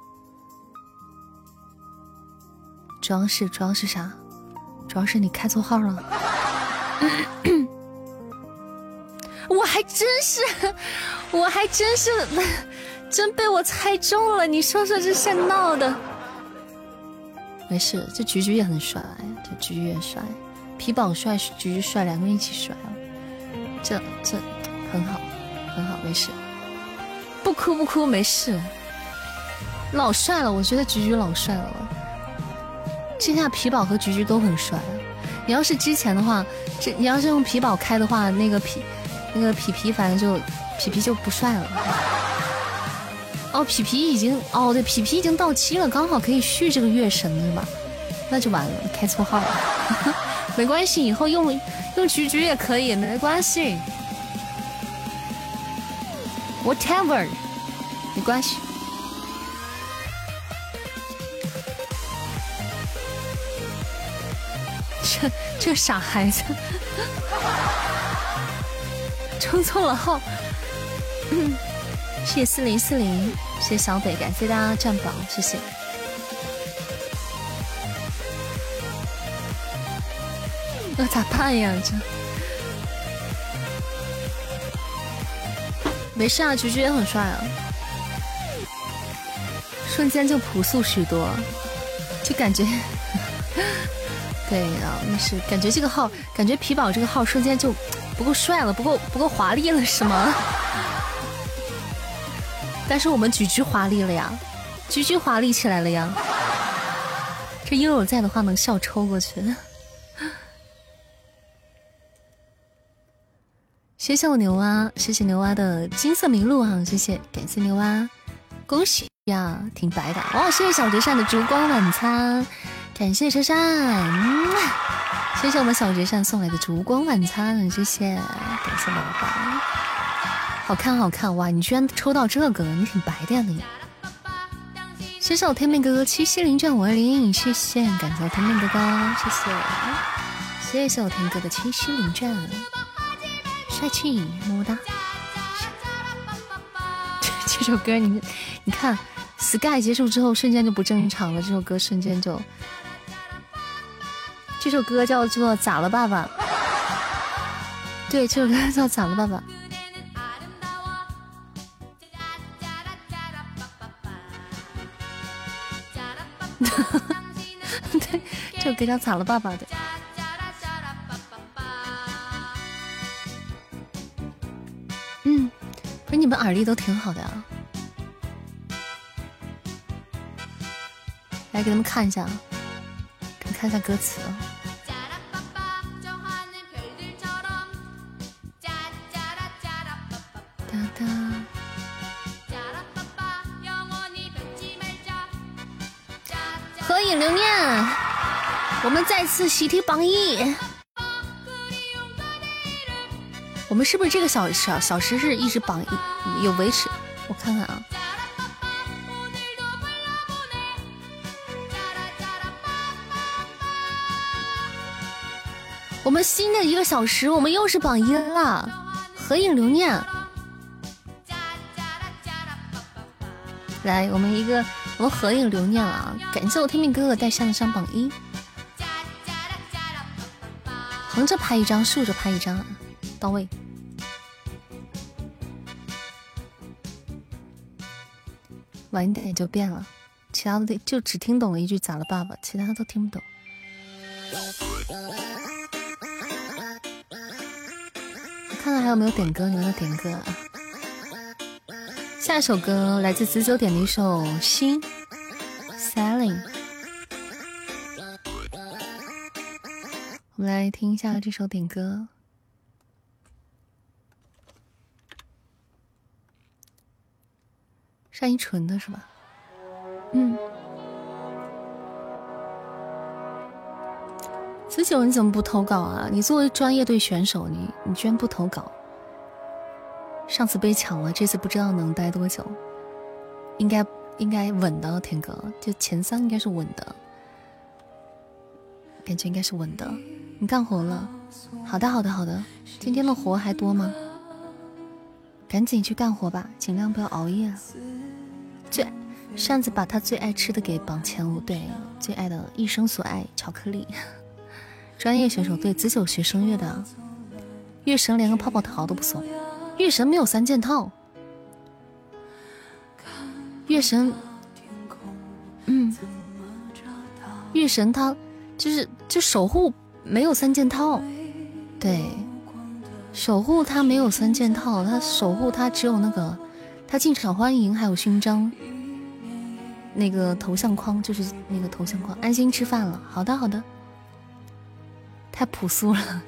主要是主要是啥？主要是你开错号了。我还真是，我还真是，真被我猜中了。你说说这是闹的？没事，这菊菊也很帅，这菊菊也帅，皮宝帅，菊菊帅，两个人一起帅啊！这这很好，很好，没事，不哭不哭，没事。老帅了，我觉得菊菊老帅了。现在皮宝和菊菊都很帅。你要是之前的话，这你要是用皮宝开的话，那个皮。那个皮皮反正就皮皮就不帅了。哦，皮皮已经哦，对，皮皮已经到期了，刚好可以续这个月神了吧？那就完了，开错号了。没关系，以后用用菊菊也可以，没关系。Whatever，没关系。这这傻孩子。充错了号，谢谢四零四零，谢谢小北，感谢大家占榜，谢谢。那咋办呀？这没事啊，菊菊也很帅啊，瞬间就朴素许多，就感觉，对啊，那是感觉这个号，感觉皮宝这个号瞬间就。不够帅了，不够不够华丽了，是吗？但是我们菊菊华丽了呀，菊菊华丽起来了呀。这悠悠在的话，能笑抽过去。谢谢我牛蛙，谢谢牛蛙的金色麋鹿啊，谢谢，感谢牛蛙，恭喜呀，挺白的哦。谢谢小折扇的烛光晚餐，感谢折扇。谢谢我们小绝扇送来的烛光晚餐，谢谢，感谢宝宝，好看好看哇！你居然抽到这个，你挺白的呀你。谢谢我天命哥哥七夕零卷五二零，谢谢，感谢我天命哥哥，谢谢，谢谢我天哥的七夕零卷，帅气，么么哒。这首歌你你看，Sky 结束之后瞬间就不正常了，这首歌瞬间就。这首歌叫做《咋了爸爸》，对，这首歌叫《咋了爸爸》。对，这首歌叫《咋了爸爸》的。嗯，不是你们耳力都挺好的啊。来给他们看一下，看一下歌词。合影留念，我们再次喜提榜一。我们是不是这个小小小时是一直榜一有维持？我看看啊。我们新的一个小时，我们又是榜一了。合影留念。来，我们一个。我合影留念了啊！感谢我天命哥哥带上上榜一，横着拍一张，竖着拍一张，到位。晚一点就变了，其他的就只听懂了一句“咋了，爸爸”，其他都听不懂。看看还有没有点歌，有没有点歌啊？下一首歌来自子久点的一首心 sailing 我们来听一下这首点歌。单依纯的是吧？嗯。子久你怎么不投稿啊？你作为专业队选手你你居然不投稿。上次被抢了，这次不知道能待多久。应该应该稳的，天哥，就前三应该是稳的，感觉应该是稳的。你干活了？好的好的好的。今天的活还多吗？赶紧去干活吧，尽量不要熬夜。最扇子把他最爱吃的给榜前五，对，最爱的一生所爱巧克力。专业选手对子酒学声乐的，月神连个泡泡桃都不送，月神没有三件套。月神，嗯，月神他就是就守护没有三件套，对，守护他没有三件套，他守护他只有那个他进场欢迎还有勋章，那个头像框就是那个头像框，安心吃饭了，好的好的，太朴素了，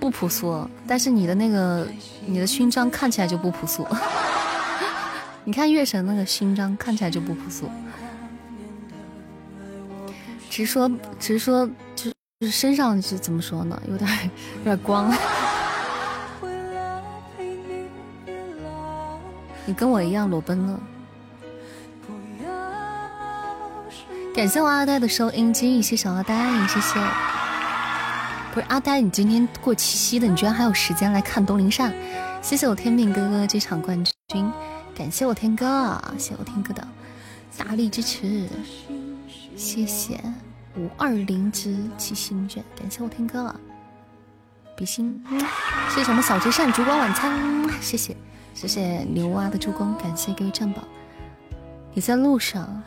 不朴素，但是你的那个你的勋章看起来就不朴素。你看月神那个勋章看起来就不朴素，直说直说就就是身上是怎么说呢？有点有点光。你跟我一样裸奔了。感谢我阿呆的收音机，谢谢小阿呆，谢谢。不是阿呆，你今天过七夕的，你居然还有时间来看东林善？谢谢我天命哥哥这场冠军。感谢我天哥，谢谢我天哥的大力支持，谢谢五二零之七星卷，感谢我天哥，比心，谢谢我们小折扇烛光晚餐，谢谢谢谢牛蛙的助攻，感谢各位战宝，你在路上，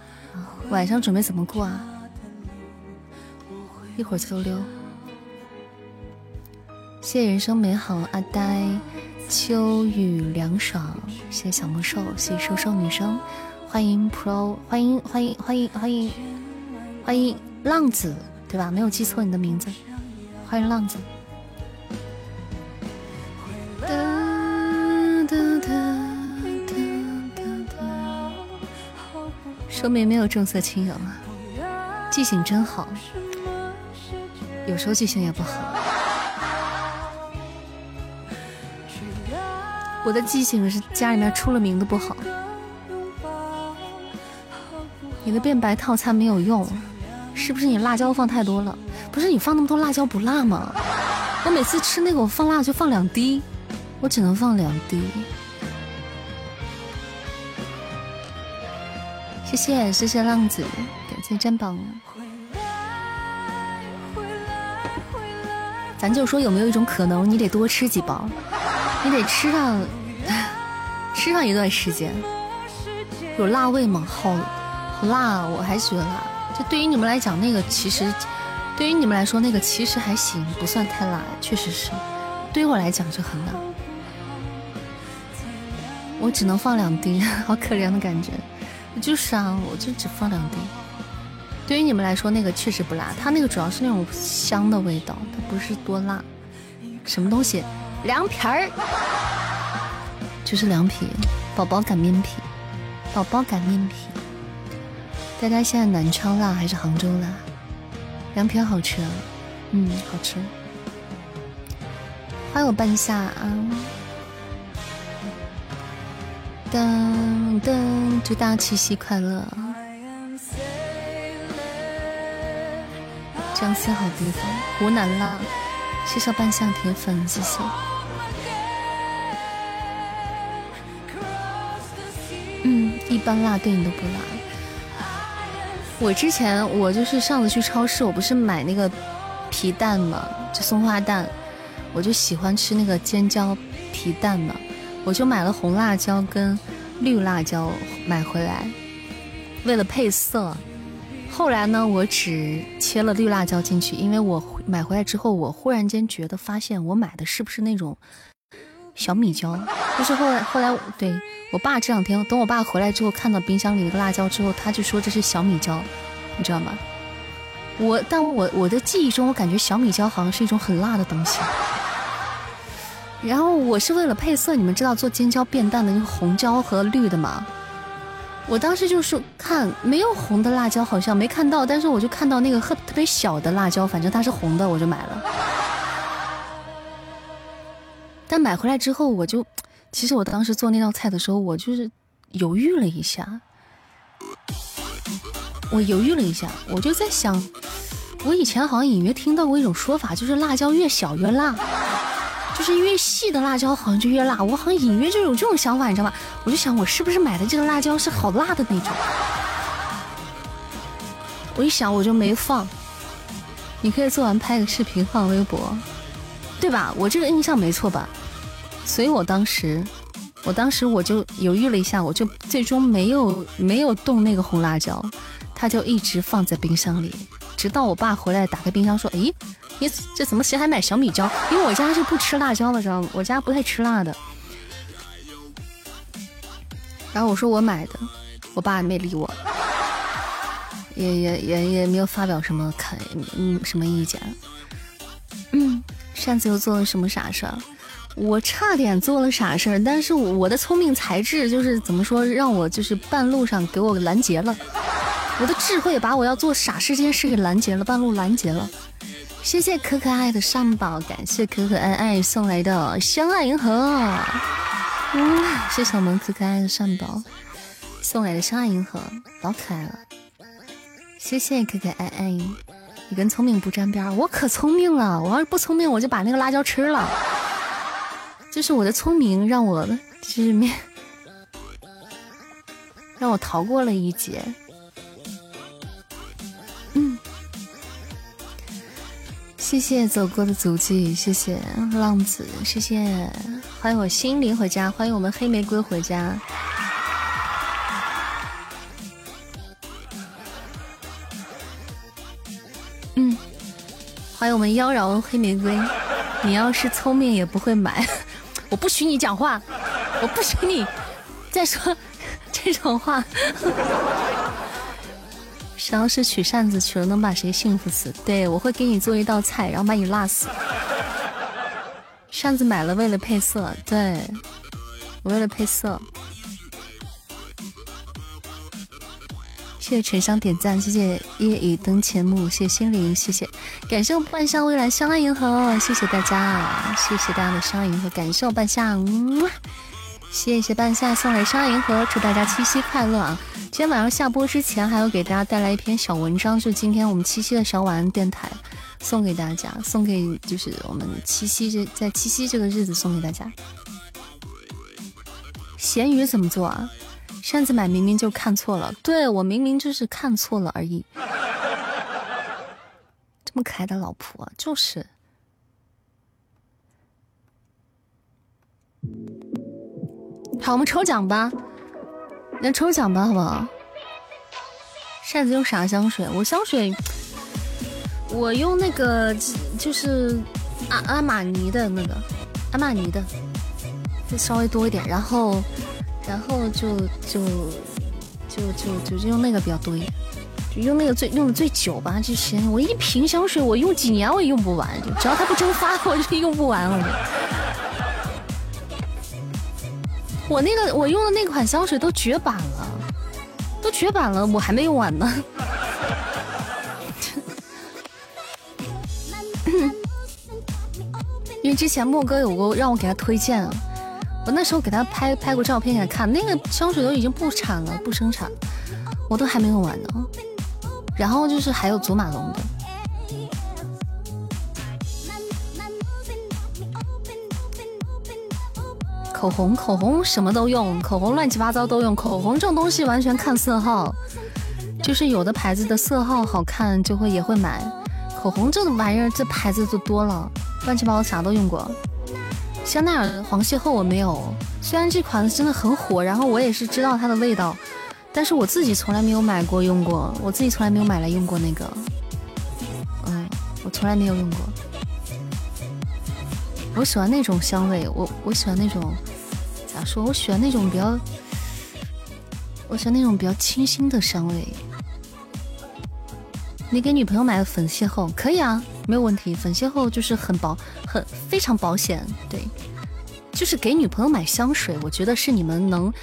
晚上准备怎么过啊？一会儿就溜，谢谢人生美好阿呆。秋雨凉爽，谢小魔兽，谢谢瘦瘦女生，欢迎 Pro，欢迎欢迎欢迎欢迎欢迎浪子，对吧？没有记错你的名字，欢迎浪子。哒哒哒哒哒哒说明没有重色轻友啊，记性真好，有时候记性也不好。我的记性是家里面出了名的不好。你的变白套餐没有用，是不是你辣椒放太多了？不是你放那么多辣椒不辣吗？我每次吃那个我放辣就放两滴，我只能放两滴。谢谢谢谢浪子，感谢占榜。咱就说有没有一种可能，你得多吃几包。你得吃上 吃上一段时间，有辣味吗？好好辣，我还是觉得辣。就对于你们来讲，那个其实对于你们来说，那个其实还行，不算太辣，确实是。对于我来讲就很辣，我只能放两滴，好可怜的感觉。就是啊，我就只放两滴。对于你们来说，那个确实不辣，它那个主要是那种香的味道，它不是多辣。什么东西？凉皮儿，就是凉皮，宝宝擀面皮，宝宝擀面皮。大家现在南昌辣还是杭州辣？凉皮好吃，嗯，好吃。欢迎我半夏啊！噔噔，祝大家七夕快乐！江西好地方，湖南辣。谢谢半夏铁粉，谢谢。一般辣对你都不辣。我之前我就是上次去超市，我不是买那个皮蛋嘛，就松花蛋，我就喜欢吃那个尖椒皮蛋嘛，我就买了红辣椒跟绿辣椒买回来，为了配色。后来呢，我只切了绿辣椒进去，因为我买回来之后，我忽然间觉得发现我买的是不是那种小米椒？就是后来后来，对我爸这两天等我爸回来之后，看到冰箱里那个辣椒之后，他就说这是小米椒，你知道吗？我但我我的记忆中，我感觉小米椒好像是一种很辣的东西。然后我是为了配色，你们知道做尖椒变淡的那个红椒和绿的吗？我当时就是看没有红的辣椒，好像没看到，但是我就看到那个特特别小的辣椒，反正它是红的，我就买了。但买回来之后，我就其实我当时做那道菜的时候，我就是犹豫了一下，我犹豫了一下，我就在想，我以前好像隐约听到过一种说法，就是辣椒越小越辣。就是越细的辣椒好像就越辣，我好像隐约就有这种想法，你知道吗？我就想我是不是买的这个辣椒是好辣的那种？我一想我就没放。你可以做完拍个视频放微博，对吧？我这个印象没错吧？所以我当时，我当时我就犹豫了一下，我就最终没有没有动那个红辣椒，它就一直放在冰箱里，直到我爸回来打开冰箱说：“诶。”你这怎么谁还买小米椒？因为我家是不吃辣椒的，知道吗？我家不太吃辣的。然后我说我买的，我爸没理我，也也也也没有发表什么看嗯什么意见。嗯，上次又做了什么傻事儿？我差点做了傻事儿，但是我的聪明才智就是怎么说，让我就是半路上给我拦截了。我的智慧把我要做傻事这件事给拦截了，半路拦截了。谢谢可可爱的上宝，感谢可可爱爱送来的相爱银河，嗯，谢谢我们可可爱的上宝送来的相爱银河，老可爱了。谢谢可可爱爱，你跟聪明不沾边，我可聪明了，我要是不聪明，我就把那个辣椒吃了。就是我的聪明让我就是面，让我逃过了一劫。嗯谢谢走过的足迹，谢谢浪子，谢谢欢迎我心灵回家，欢迎我们黑玫瑰回家。嗯，欢迎我们妖娆黑玫瑰。你要是聪明也不会买，我不许你讲话，我不许你再说这种话。谁要是取扇子取了，能把谁幸福死？对我会给你做一道菜，然后把你辣死。扇子买了，为了配色。对我为了配色。谢谢沉香点赞，谢谢夜已灯前幕，谢谢心灵，谢谢感谢我半夏未来相爱银河，谢谢大家，谢谢大家。的相爱银河，感谢我半夏，谢谢半夏送来相爱银河，祝大家。七夕快乐啊！今天晚上下播之前，还要给大家。带来一篇小文章，就今天我们七夕的小晚安电台，送给大家，送给就是我们七夕这在七夕这个日子送给大家。咸鱼怎么做啊？扇子买明明就看错了，对我明明就是看错了而已。这么可爱的老婆，就是。好，我们抽奖吧。那抽奖吧，好不好？扇子用啥香水？我香水，我用那个就是阿阿玛尼的那个阿玛尼的，就稍微多一点。然后，然后就就就就就用那个比较多一点，就用那个最用的最久吧。就时间，我一瓶香水我用几年我也用不完，就只要它不蒸发，我就用不完了。我那个我用的那款香水都绝版了，都绝版了，我还没用完呢。因为之前莫哥有过让我给他推荐，我那时候给他拍拍过照片给他看，那个香水都已经不产了，不生产，我都还没用完呢。然后就是还有祖马龙的。口红，口红什么都用，口红乱七八糟都用。口红这种东西完全看色号，就是有的牌子的色号好看就会也会买。口红这种玩意儿，这牌子就多了，乱七八糟啥都用过。香奈儿的黄邂逅我没有，虽然这款真的很火，然后我也是知道它的味道，但是我自己从来没有买过用过，我自己从来没有买来用过那个，嗯，我从来没有用过。我喜欢那种香味，我我喜欢那种。咋说？我喜欢那种比较，我喜欢那种比较清新的香味。你给女朋友买的粉邂逅可以啊，没有问题。粉邂逅就是很薄，很非常保险。对，就是给女朋友买香水，我觉得是你们能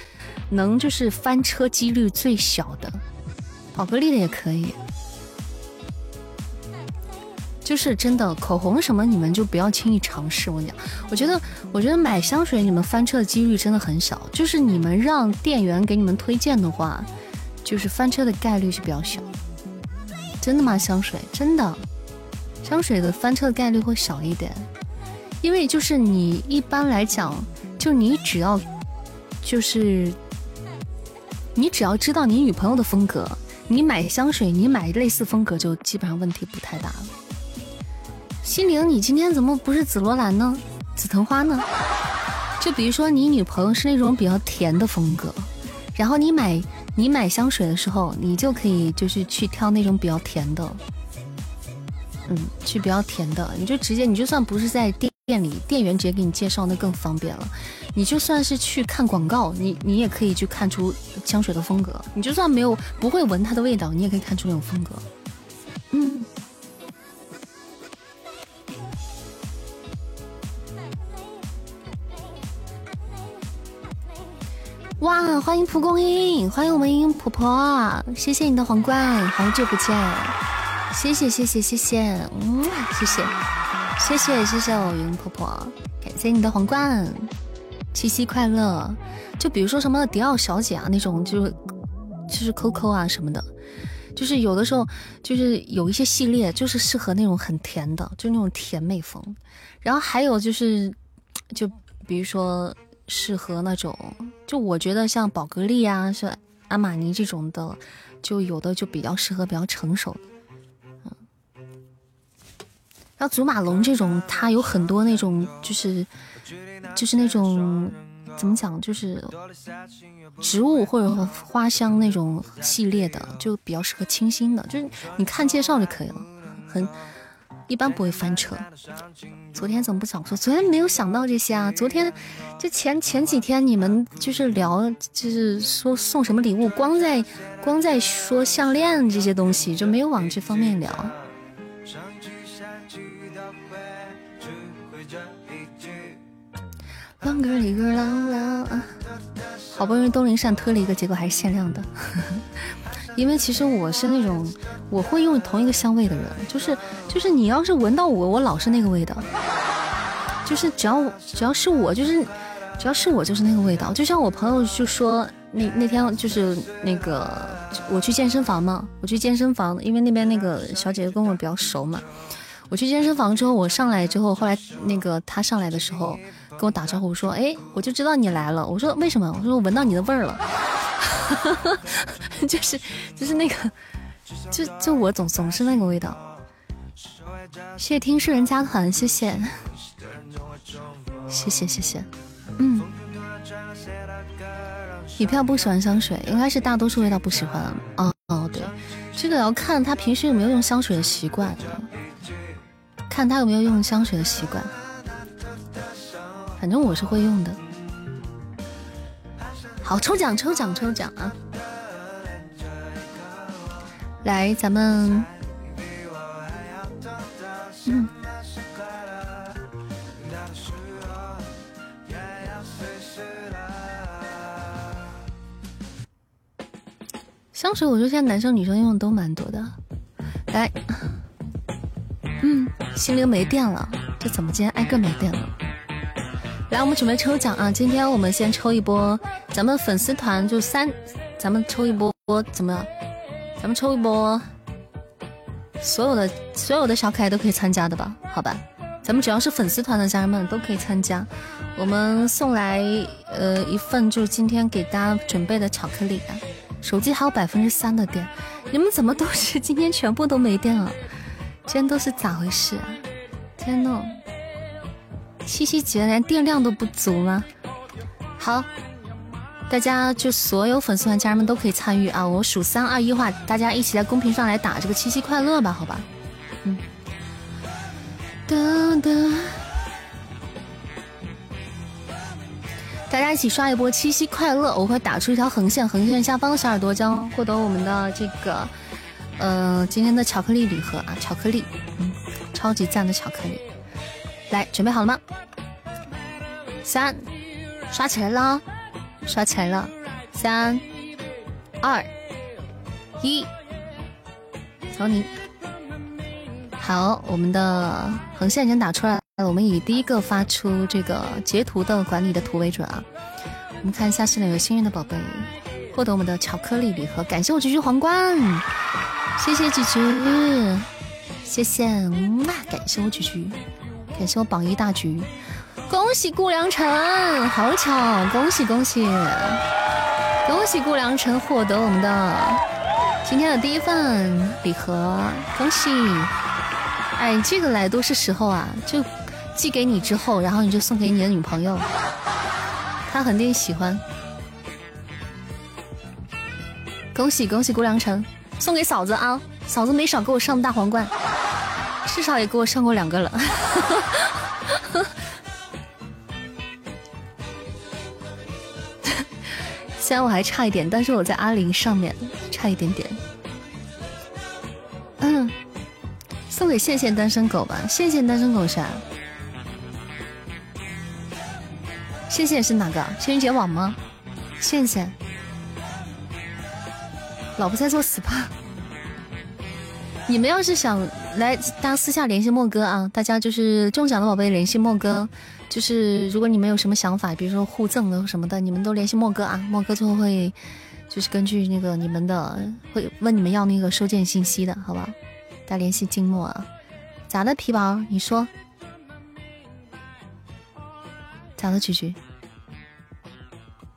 能就是翻车几率最小的，宝格丽的也可以。就是真的，口红什么你们就不要轻易尝试。我跟你讲，我觉得，我觉得买香水你们翻车的几率真的很小。就是你们让店员给你们推荐的话，就是翻车的概率是比较小。真的吗？香水真的，香水的翻车的概率会小一点，因为就是你一般来讲，就你只要就是你只要知道你女朋友的风格，你买香水你买类似风格就基本上问题不太大了。心灵，你今天怎么不是紫罗兰呢？紫藤花呢？就比如说你女朋友是那种比较甜的风格，然后你买你买香水的时候，你就可以就是去挑那种比较甜的，嗯，去比较甜的，你就直接你就算不是在店店里，店员直接给你介绍，那更方便了。你就算是去看广告，你你也可以去看出香水的风格。你就算没有不会闻它的味道，你也可以看出那种风格。嗯。哇，欢迎蒲公英，欢迎我们英婆婆，谢谢你的皇冠，好久不见，谢谢谢谢谢谢，嗯，谢谢谢谢谢谢我云婆婆，感谢你的皇冠，七夕快乐。就比如说什么迪奥小姐啊那种，就是就是 Coco 啊什么的，就是有的时候就是有一些系列就是适合那种很甜的，就那种甜美风。然后还有就是，就比如说。适合那种，就我觉得像宝格丽啊，是阿玛尼这种的，就有的就比较适合比较成熟的，然后祖马龙这种，它有很多那种，就是就是那种怎么讲，就是植物或者花香那种系列的，就比较适合清新的，就是你看介绍就可以了，很。一般不会翻车。昨天怎么不想说？昨天没有想到这些啊。昨天就前前几天你们就是聊，就是说送什么礼物，光在光在说项链这些东西，就没有往这方面聊。啷个里个啷啷啊！好不容易东林善推了一个，结果还是限量的。因为其实我是那种我会用同一个香味的人，就是就是你要是闻到我，我老是那个味道，就是只要只要是我，就是只要是我就是那个味道。就像我朋友就说那那天就是那个我去健身房嘛，我去健身房，因为那边那个小姐姐跟我比较熟嘛。我去健身房之后，我上来之后，后来那个她上来的时候跟我打招呼说：“哎，我就知道你来了。”我说：“为什么？”我说：“我闻到你的味儿了。”就是就是那个，就就我总总是那个味道。谢谢听诗人加团，谢谢，谢谢谢谢，嗯。一票不喜欢香水，应该是大多数味道不喜欢。哦哦，对，这个要看他平时有没有用香水的习惯，看他有没有用香水的习惯。反正我是会用的。好，抽奖抽奖抽奖啊！来，咱们，嗯，香水，我觉得现在男生女生用的都蛮多的。来，嗯，心灵没电了，这怎么今天挨个没电了？来，我们准备抽奖啊！今天我们先抽一波，咱们粉丝团就三，咱们抽一波，怎么？咱们抽一波，所有的所有的小可爱都可以参加的吧？好吧，咱们只要是粉丝团的家人们都可以参加。我们送来呃一份，就是今天给大家准备的巧克力啊。手机还有百分之三的电，你们怎么都是今天全部都没电了？今天都是咋回事啊？天呐！七夕节连电量都不足吗？好，大家就所有粉丝团家人们都可以参与啊！我数三二一话，大家一起在公屏上来打这个七夕快乐吧，好吧？嗯。哒哒，大家一起刷一波七夕快乐！我会打出一条横线，横线下方的小耳朵将获得我们的这个，呃，今天的巧克力礼盒啊，巧克力，嗯，超级赞的巧克力。来，准备好了吗？三，刷起来了，刷起来了。三二一，走你。好，我们的横线已经打出来了，我们以第一个发出这个截图的管理的图为准啊。我们看一下是哪位幸运的宝贝获得我们的巧克力礼盒，感谢我菊菊皇冠，谢谢菊菊，谢谢，感谢我菊菊，感谢我榜一大局，恭喜顾良辰，好巧，恭喜恭喜。恭喜顾良辰获得我们的今天的第一份礼盒，恭喜！哎，这个来都是时候啊，就寄给你之后，然后你就送给你的女朋友，她肯定喜欢。恭喜恭喜顾良辰，送给嫂子啊！嫂子没少给我上大皇冠，至少也给我上过两个了。虽然我还差一点，但是我在阿玲上面差一点点。嗯，送给谢谢单身狗吧，谢谢单身狗啥？谢谢是哪个？情人节网吗？谢谢。老婆在做 SPA。你们要是想来，大家私下联系莫哥啊！大家就是中奖的宝贝联系莫哥。就是如果你们有什么想法，比如说互赠的什么的，你们都联系莫哥啊，莫哥最后会就是根据那个你们的会问你们要那个收件信息的，好吧？大家联系金墨啊，咋的皮宝？你说咋的？菊菊？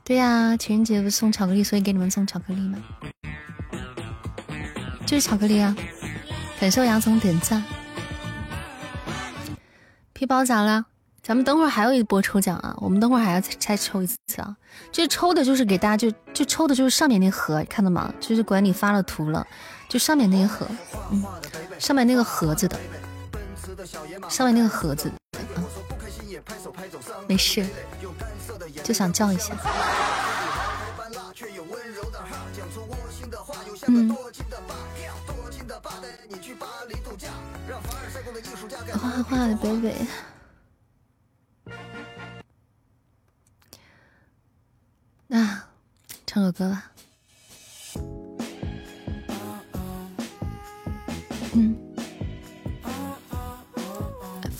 对呀，情人节不送巧克力，所以给你们送巧克力吗？就是巧克力啊！感谢杨总点赞，皮包咋了？咱们等会儿还有一波抽奖啊！我们等会儿还要再抽一次啊！这抽的就是给大家，就就抽的就是上面那盒，看到吗？就是管理发了图了，就上面那一盒，上面那个盒子的，上面那个盒子，嗯，没事，就想叫一下，嗯，画画的北北。那唱首歌吧。嗯。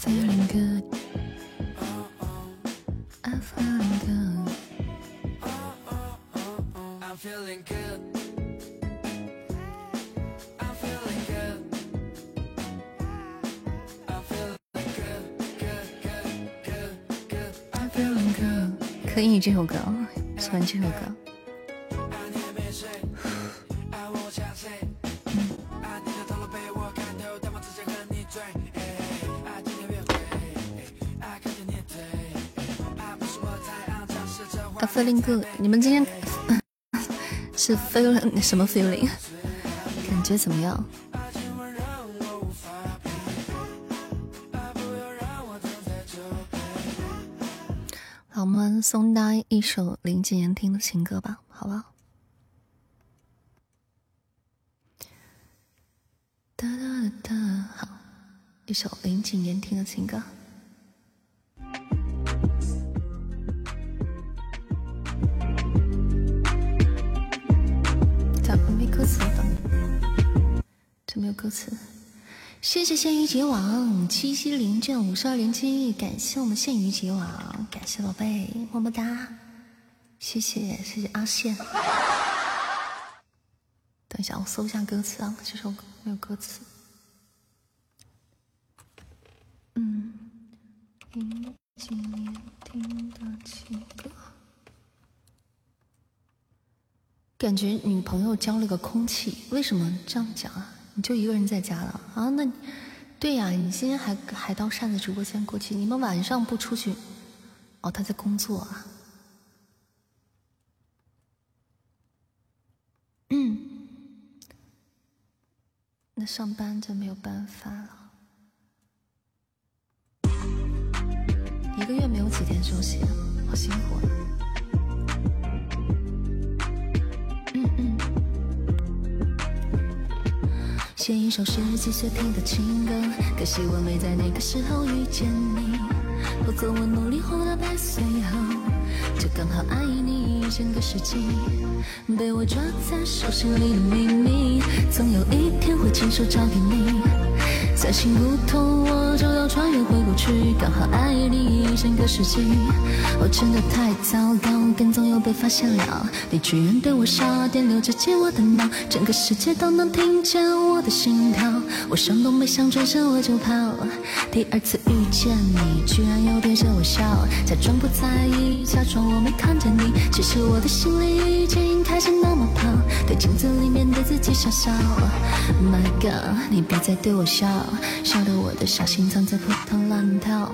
Feeling good. I'm feeling good. I'm feeling good. 可以这首歌。喜欢这首歌。啊，feeling good，你们今天是 feeling 什么 feeling？感觉怎么样？送大家一首林俊言听的情歌吧，好不好？哒哒哒哒，好，一首林俊言听的情歌。咋没歌词的？这没有歌词。谢谢咸鱼结网七七零卷五十二连击，感谢我们咸鱼结网，感谢宝贝么么哒，谢谢谢谢阿宪。等一下，我搜一下歌词啊，这首歌没有歌词。嗯，听今年听的情歌，感觉女朋友交了个空气，为什么这样讲啊？你就一个人在家了啊？那，对呀，你今天还还到扇子直播间过去？你们晚上不出去？哦，他在工作啊。嗯，那上班就没有办法了，一个月没有几天休息，好辛苦啊。写一首十几岁听的情歌，可惜我没在那个时候遇见你。否则我努力活到百岁后，就刚好爱你一整个世纪，被我抓在手心里的秘密，总有一天会亲手交给你。再心不痛，我就要穿越回过去，刚好爱你一整个世纪。我真的太糟糕跟踪又被发现了，你居然对我笑，电流直击我的脑，整个世界都能听见我的心跳。我想都没想，转身我就跑。第二次遇见你，居然又对着我笑，假装不在意，假装我没看见你，其实我的心里，对镜子里面的自己傻笑。My God，你别再对我笑，笑得我的小心脏在扑通乱跳。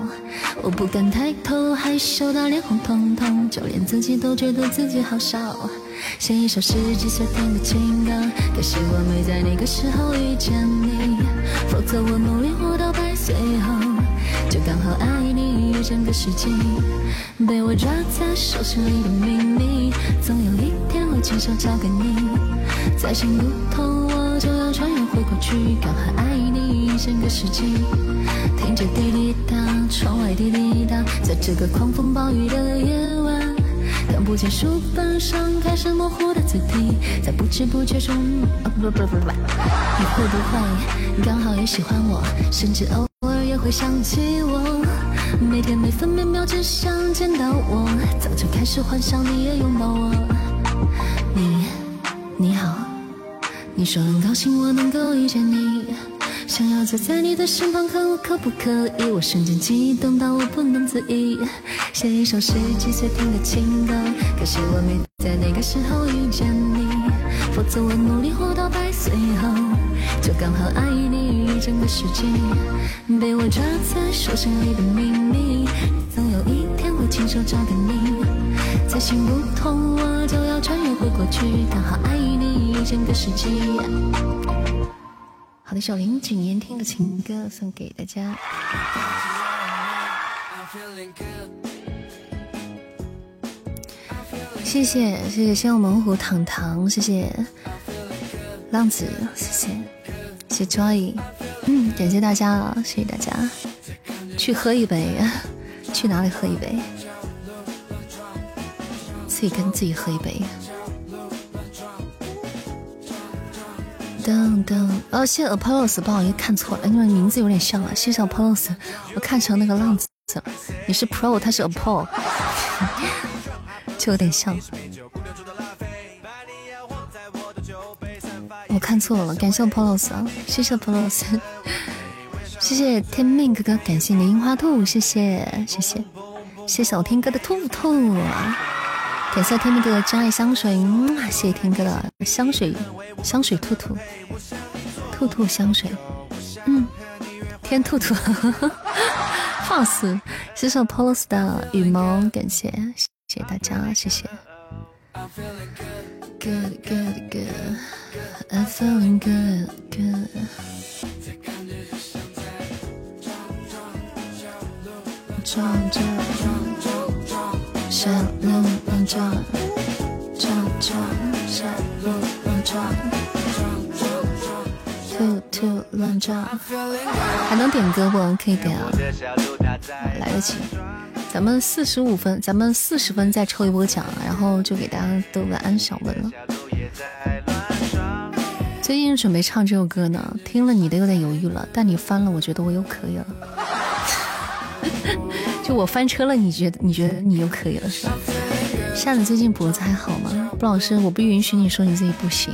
我不敢抬头，害羞到脸红彤彤，就连自己都觉得自己好笑。写一首十几岁听的情歌，可惜我没在那个时候遇见你，否则我努力活到百岁后，就刚好爱你一整个世纪。被我抓在手心里的秘密，总有一天会亲手交给你。再行不通，我就要穿越回过去，刚好爱你一整个世纪。听着滴滴答，窗外滴滴答，在这个狂风暴雨的夜晚。看不见书本上开始模糊的字体，在不知不觉中，啊不不不不不，你会不会刚好也喜欢我，甚至偶尔也会想起，每天每分每秒只想见到我，早就开始幻想你也拥抱我。你你好，你说很高兴我能够遇见你。想要坐在你的身旁，可我可不可以？我瞬间激动到我不能自已，写一首十几岁听的情歌。可惜我没在那个时候遇见你，否则我努力活到百岁后，就刚好爱你整个世纪。被我抓在手心里的秘密，总有一天会亲手交给你。在心不痛，我就要穿越回过去，刚好爱你一整个世纪。好的，小林景言听的情歌送给大家。谢谢谢谢仙雾猛虎糖糖，谢谢浪子，谢谢谢 Joy，嗯，感谢大家啊，谢谢大家。去喝一杯，去哪里喝一杯？自己跟自己喝一杯。噔噔，哦，谢谢 Apollos，不好意思看错了，因为名字有点像啊。谢谢 Apollos，我看成那个浪子了。你是 Pro，他是 Apollo，就有点像。看错了，感谢我 polos 啊，谢谢 polos，谢谢天命哥哥，感谢你的樱花兔，谢谢谢谢谢谢我天哥的兔兔。感谢天命哥的真爱香水，谢谢天哥的香水香水兔兔兔兔香水，嗯，天兔兔，放肆！谢谢 Polos 的羽毛，感谢谢谢大家，谢谢。Good good I'm feeling good good。撞撞撞撞。小鹿乱撞，撞撞，小鹿乱撞，兔兔乱撞，还能点歌不？可以点啊，来得及。咱们四十五分，咱们四十分再抽一波奖，然后就给大家都个安小文了。最近准备唱这首歌呢，听了你的有点犹豫了，但你翻了，我觉得我又可以了。就我翻车了，你觉得你觉得你又可以了是吧？夏子最近脖子还好吗？布老师，我不允许你说你自己不行。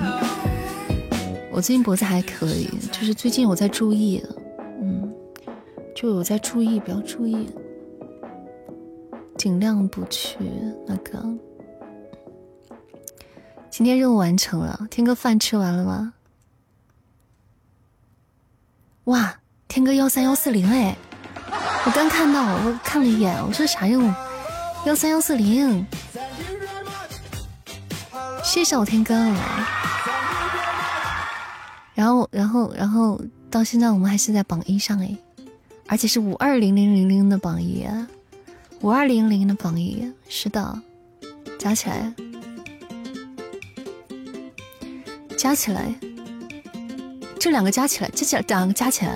我最近脖子还可以，就是最近我在注意，嗯，就有在注意，比较注意，尽量不去那个。今天任务完成了，天哥饭吃完了吗？哇，天哥幺三幺四零哎。我刚看到，我看了一眼，我说啥任务？幺三幺四零，谢谢我天哥。然后，然后，然后到现在我们还是在榜一上哎，而且是五二零零零零的榜一，五二零零的榜一，是的，加起来，加起来，这两个加起来，这两两个加起来。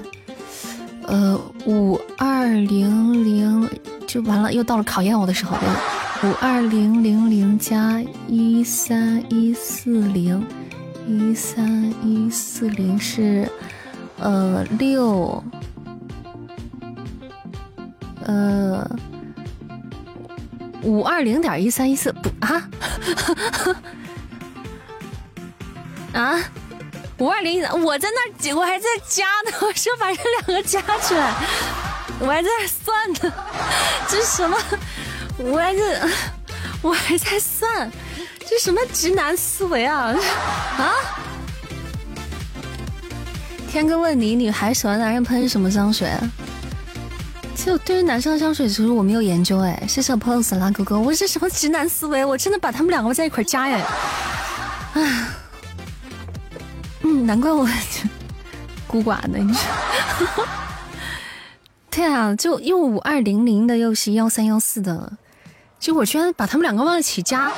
呃，五二零零就完了，又到了考验我的时候了。五二零零零加一三一四零，一三一四零是呃六，呃五二零点一三一四不啊 啊五二零我在那我还在加呢，我说把这两个加起来，我还在算呢，这什么？我还在，我还在算，这什么直男思维啊 啊！天哥问你，女孩喜欢男人喷什么香水？就对于男生的香水，其实我没有研究哎。谢谢 pose 啦哥哥，我是什么直男思维？我真的把他们两个在一块加哎！啊，难怪我 孤寡呢，你说？对啊，就又五二零零的，又是幺三幺四的。就我居然把他们两个往一起加，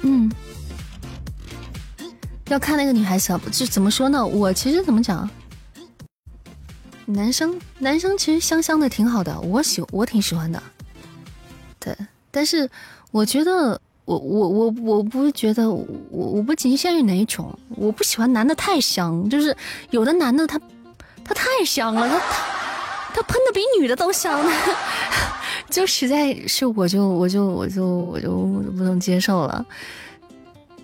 嗯，要看那个女孩子，就怎么说呢？我其实怎么讲？男生男生其实香香的挺好的，我喜我挺喜欢的。对，但是我觉得我我我我不觉得我我不仅限于哪一种，我不喜欢男的太香，就是有的男的他他太香了，他他。喷的比女的都香，就实在是我就我就我就我就不能接受了。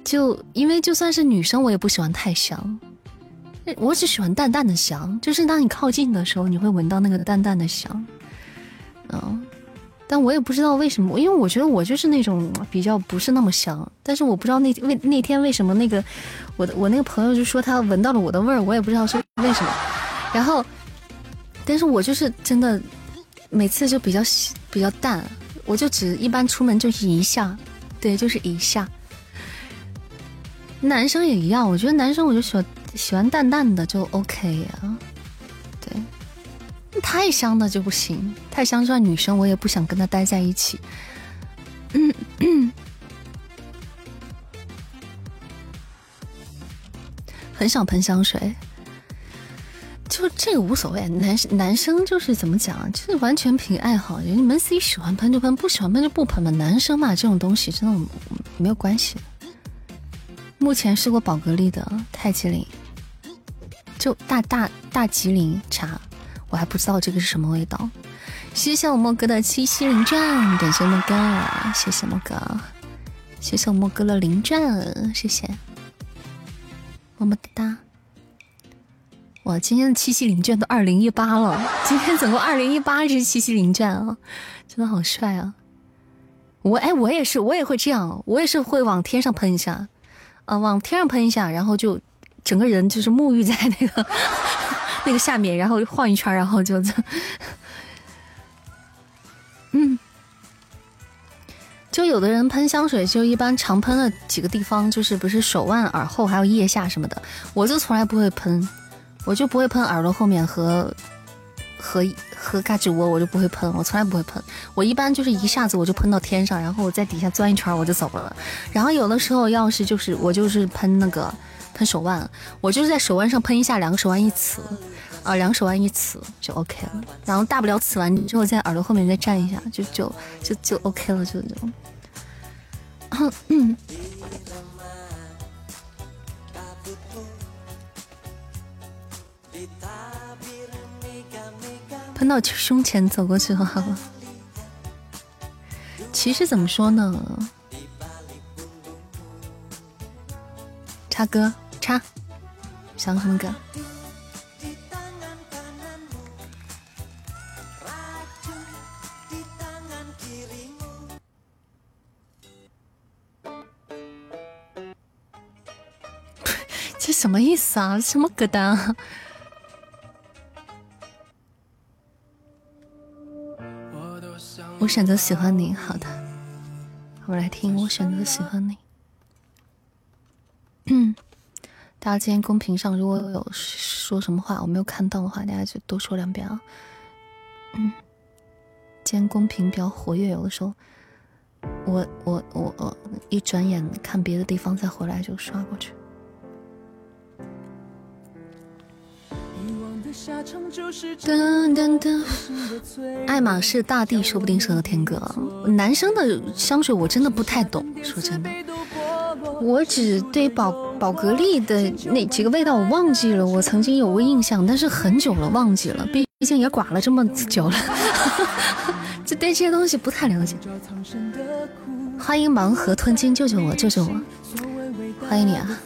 就因为就算是女生，我也不喜欢太香，我只喜欢淡淡的香，就是当你靠近的时候，你会闻到那个淡淡的香。嗯，但我也不知道为什么，因为我觉得我就是那种比较不是那么香，但是我不知道那为那天为什么那个我的我那个朋友就说他闻到了我的味儿，我也不知道是为什么，然后。但是我就是真的，每次就比较比较淡，我就只一般出门就是一下，对，就是一下。男生也一样，我觉得男生我就喜欢喜欢淡淡的就 OK 呀，太香的就不行，太香就算女生我也不想跟他待在一起。嗯嗯，很想喷香水。就这个无所谓，男男生就是怎么讲，就是完全凭爱好，你们自己喜欢喷就喷，不喜欢喷就不喷嘛。男生嘛，这种东西真的没有关系。目前试过宝格丽的泰极灵，就大大大吉林茶，我还不知道这个是什么味道。谢谢我莫哥的七夕零钻，感谢莫哥，谢谢莫哥，谢谢我莫哥的零钻，谢谢，么么哒。哇，今天的七夕领券都二零一八了，今天总共二零一八只七夕领券啊，真的好帅啊！我哎，我也是，我也会这样，我也是会往天上喷一下，啊，往天上喷一下，然后就整个人就是沐浴在那个那个下面，然后晃一圈，然后就，嗯，就有的人喷香水，就一般常喷的几个地方，就是不是手腕、耳后还有腋下什么的，我就从来不会喷。我就不会喷耳朵后面和和和嘎吱窝，我就不会喷，我从来不会喷。我一般就是一下子我就喷到天上，然后我在底下钻一圈我就走了。然后有的时候要是就是我就是喷那个喷手腕，我就是在手腕上喷一下，两个手腕一呲，啊，两个手腕一呲就 OK 了。然后大不了呲完之后在耳朵后面再蘸一下，就就就就 OK 了，就就。嗯。喷到胸前走过去就好了。其实怎么说呢？插歌唱，想什么歌？这什么意思啊？什么歌单啊？我选择喜欢你，好的，我来听。我选择喜欢你。嗯，大家今天公屏上如果有说什么话我没有看到的话，大家就多说两遍啊。嗯，今天公屏比较活跃，有的时候我我我我一转眼看别的地方再回来就刷过去。噔噔噔，爱马仕大地说不定适合天哥。男生的香水我真的不太懂，说真的，我只对宝宝格丽的那几个味道我忘记了，我曾经有过印象，但是很久了忘记了，毕毕竟也寡了这么久了，就对这些东西不太了解。欢迎盲盒吞金，救救我，救救我！欢迎你啊，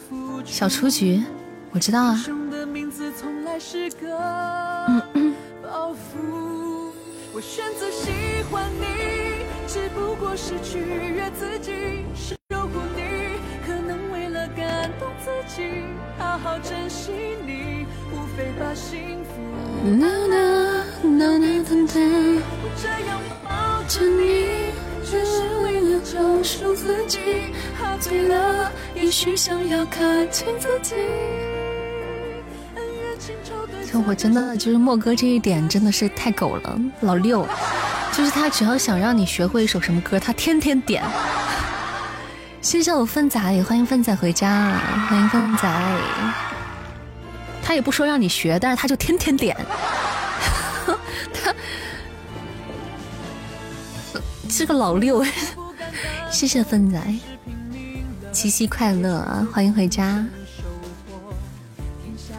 小雏菊，我知道啊。嗯嗯。救赎自己，喝醉了，也许想要看清自己。就我真的就是莫哥这一点真的是太狗了，老六，就是他只要想让你学会一首什么歌，他天天点。谢谢我粪仔，欢迎粪仔回家，欢迎粪仔。他也不说让你学，但是他就天天点。他是个老六。谢谢粪仔，七夕快乐！欢迎回家。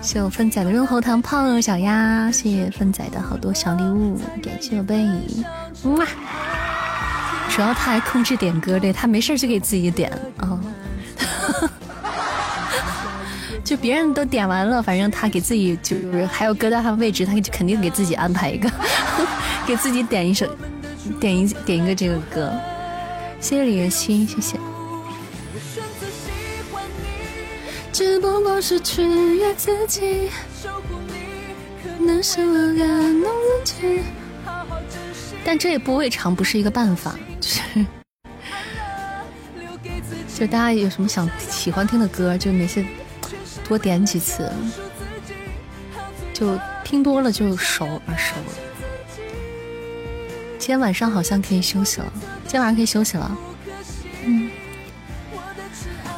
谢我粪仔的润喉糖泡小鸭，谢谢粪仔的好多小礼物，感谢我贝。哇！主要他还控制点歌，对他没事就给自己点啊。就别人都点完了，反正他给自己就是还有歌单上位置，他就肯定给自己安排一个，给自己点一首，点一点一个这个歌。谢谢李仁欣，谢谢。只不过是取悦自己，能感动自己。但这也不未尝不是一个办法，就是，就大家有什么想喜欢听的歌，就没事多点几次，就听多了就熟耳熟了。今天晚上好像可以休息了。今天晚上可以休息了，嗯，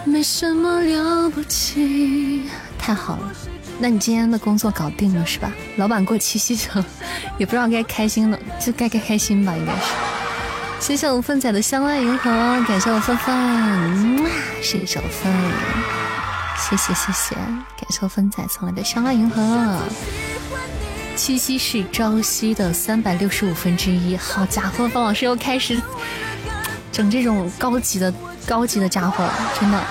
没什么了不起，太好了。那你今天的工作搞定了是吧？老板过七夕了，也不知道该开心了，就该该开心吧，应该是。谢谢我粪仔的相爱银河，感谢我粪粪，谢谢我粪，谢谢谢谢，感谢我粪仔送来的相爱银河。七夕是朝夕的三百六十五分之一。好家伙，方老师又开始整这种高级的高级的家伙了，真的。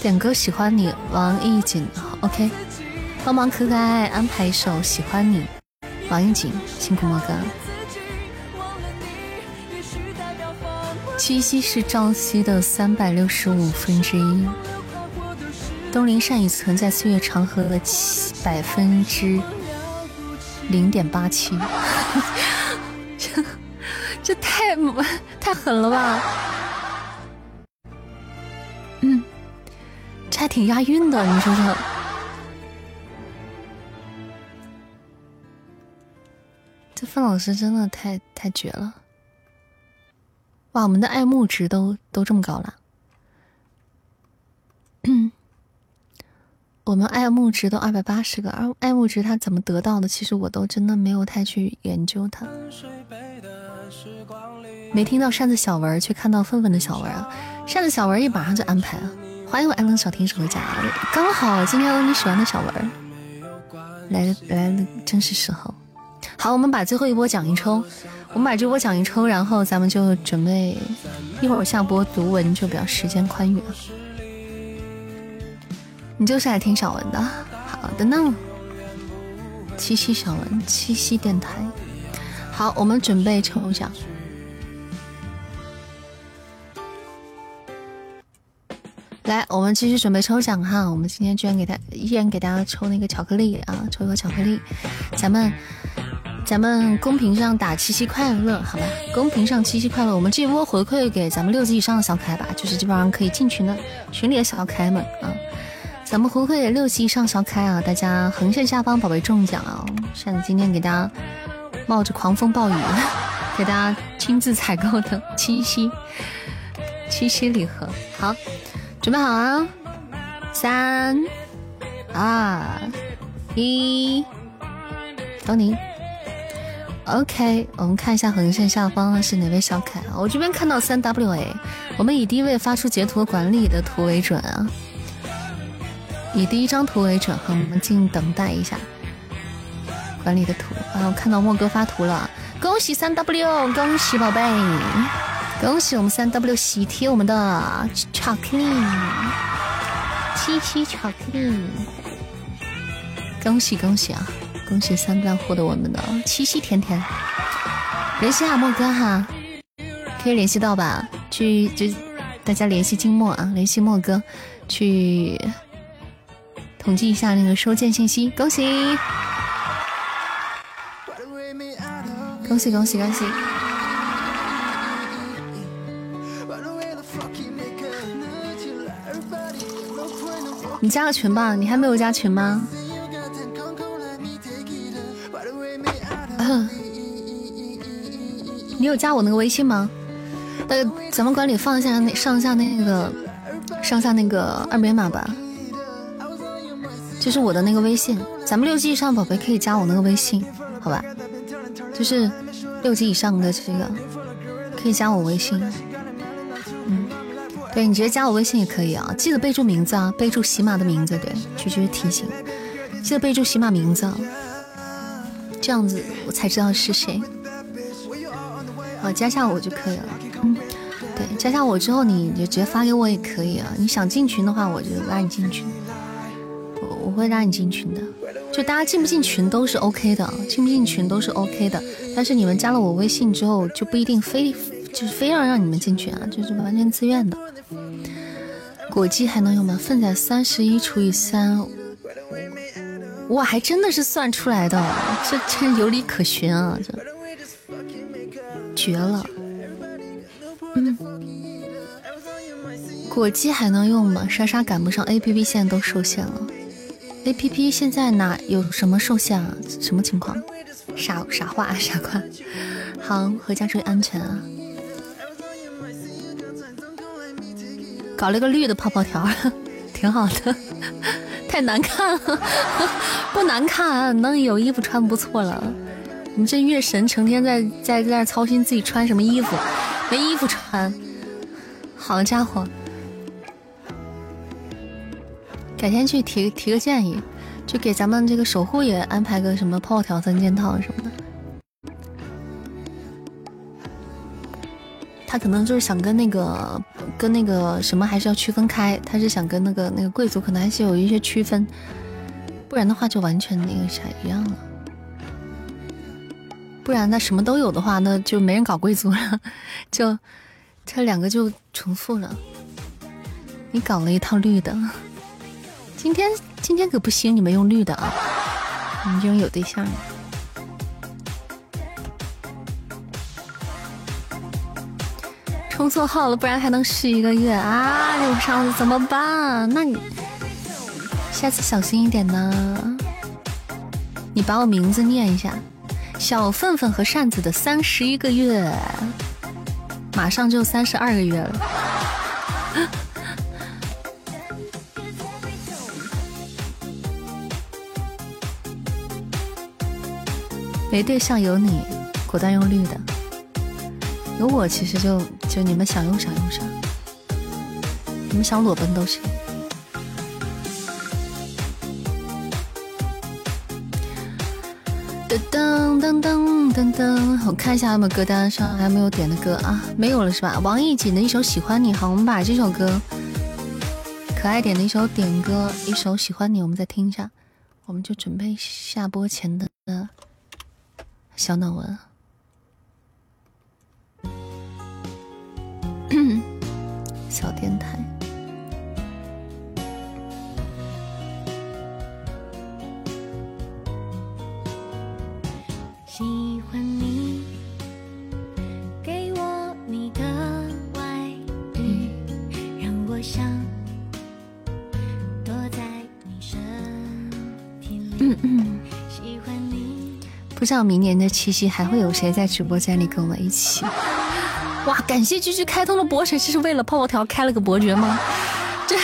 点歌喜欢你，王艺锦。OK，帮忙可可爱爱安排一首喜欢你，王艺锦，辛苦莫哥。七夕是朝夕的三百六十五分之一。东林善已存在岁月长河的七百分之。零点八七，这 这太太狠了吧？嗯，这还挺押韵的，你说说。这范老师真的太太绝了！哇，我们的爱慕值都都这么高了。我们爱慕值都二百八十个，而爱慕值它怎么得到的？其实我都真的没有太去研究它。没听到扇子小文，却看到愤愤的小文啊！扇子小文一马上就安排了。欢迎我爱冷小天使回家，刚好今天有你喜欢的小文来来的正是时候。好，我们把最后一波奖一抽，我们把这波奖一抽，然后咱们就准备一会儿下播读文，就比较时间宽裕了。你就是爱听小文的，好的呢。七夕小文，七夕电台。好，我们准备抽奖。来，我们继续准备抽奖哈。我们今天居然给大依然给大家抽那个巧克力啊，抽一个巧克力。咱们咱们公屏上打七夕快乐，好吧？公屏上七夕快乐。我们这波回馈给咱们六级以上的小可爱吧，就是基本上可以进群的群里的小可爱们啊。咱们回馈给六级以上小可爱啊！大家横线下方宝贝中奖啊！扇子今天给大家冒着狂风暴雨 给大家亲自采购的七夕七夕礼盒，好，准备好啊！三二一东宁。OK，我们看一下横线下方是哪位小可爱。我这边看到三 WA，我们以第一位发出截图管理的图为准啊，以第一张图为准。哈，我们静等待一下管理的图。啊，我看到莫哥发图了，恭喜三 W，恭喜宝贝，恭喜我们三 W 喜贴我们的巧克力，七七巧克力，恭喜恭喜啊！恭喜三段获得我们的七夕甜甜，联系下莫哥哈，可以联系到吧？去就大家联系静默啊，联系莫哥去统计一下那个收件信息。恭喜，恭喜恭喜恭喜！你加个群吧，你还没有加群吗？你有加我那个微信吗？那咱们管理放一下那上下那个上下那个二维码吧，就是我的那个微信。咱们六级以上宝贝可以加我那个微信，好吧？就是六级以上的这个可以加我微信。对你直接加我微信也可以啊，记得备注名字啊，备注喜马的名字，对，菊菊提醒，记得备注喜马名字，这样子我才知道是谁。好加下我就可以了，对，加下我之后你就直接发给我也可以啊。你想进群的话，我就拉你进群，我我会拉你进群的。就大家进不进群都是 OK 的，进不进群都是 OK 的。但是你们加了我微信之后，就不一定非就是非要让你们进群啊，就是完全自愿的。果鸡还能用吗？分仔三十一除以三，哇，还真的是算出来的，这真有理可循啊，这。绝了！果鸡还能用吗？莎莎赶不上，A P P 现在都受限了。A P P 现在哪有什么受限啊？什么情况？傻傻话傻瓜。好，回家注意安全啊！搞了个绿的泡泡条，挺好的。太难看了，不难看，能有衣服穿不错了。你这月神成天在在在那操心自己穿什么衣服，没衣服穿。好家伙，改天去提提个建议，就给咱们这个守护也安排个什么泡泡条三件套什么的。他可能就是想跟那个跟那个什么还是要区分开，他是想跟那个那个贵族可能还是有一些区分，不然的话就完全那个啥一样了。不然那什么都有的话，那就没人搞贵族了，就这两个就重复了。你搞了一套绿的，今天今天可不行，你们用绿的啊！你们这种有对象的，充错号了，不然还能续一个月啊！刘上子怎么办？那你下次小心一点呢。你把我名字念一下。小粪粪和扇子的三十一个月，马上就三十二个月了。没对象有你，果断用绿的；有我，其实就就你们想用啥用啥，你们想裸奔都行。噔噔噔噔噔噔，我看一下有没有歌单上还没有点的歌啊，没有了是吧？王艺瑾的一首《喜欢你》，好，我们把这首歌可爱点的一首点歌，一首《喜欢你》，我们再听一下，我们就准备下播前的小暖文，小电台。喜欢你，给我你的外语，让我想躲在你身体里。嗯嗯，喜欢你。不知道明年的七夕还会有谁在直播间里跟我一起？哇，感谢居居开通了博神，这是为了泡泡条开了个伯爵吗？这，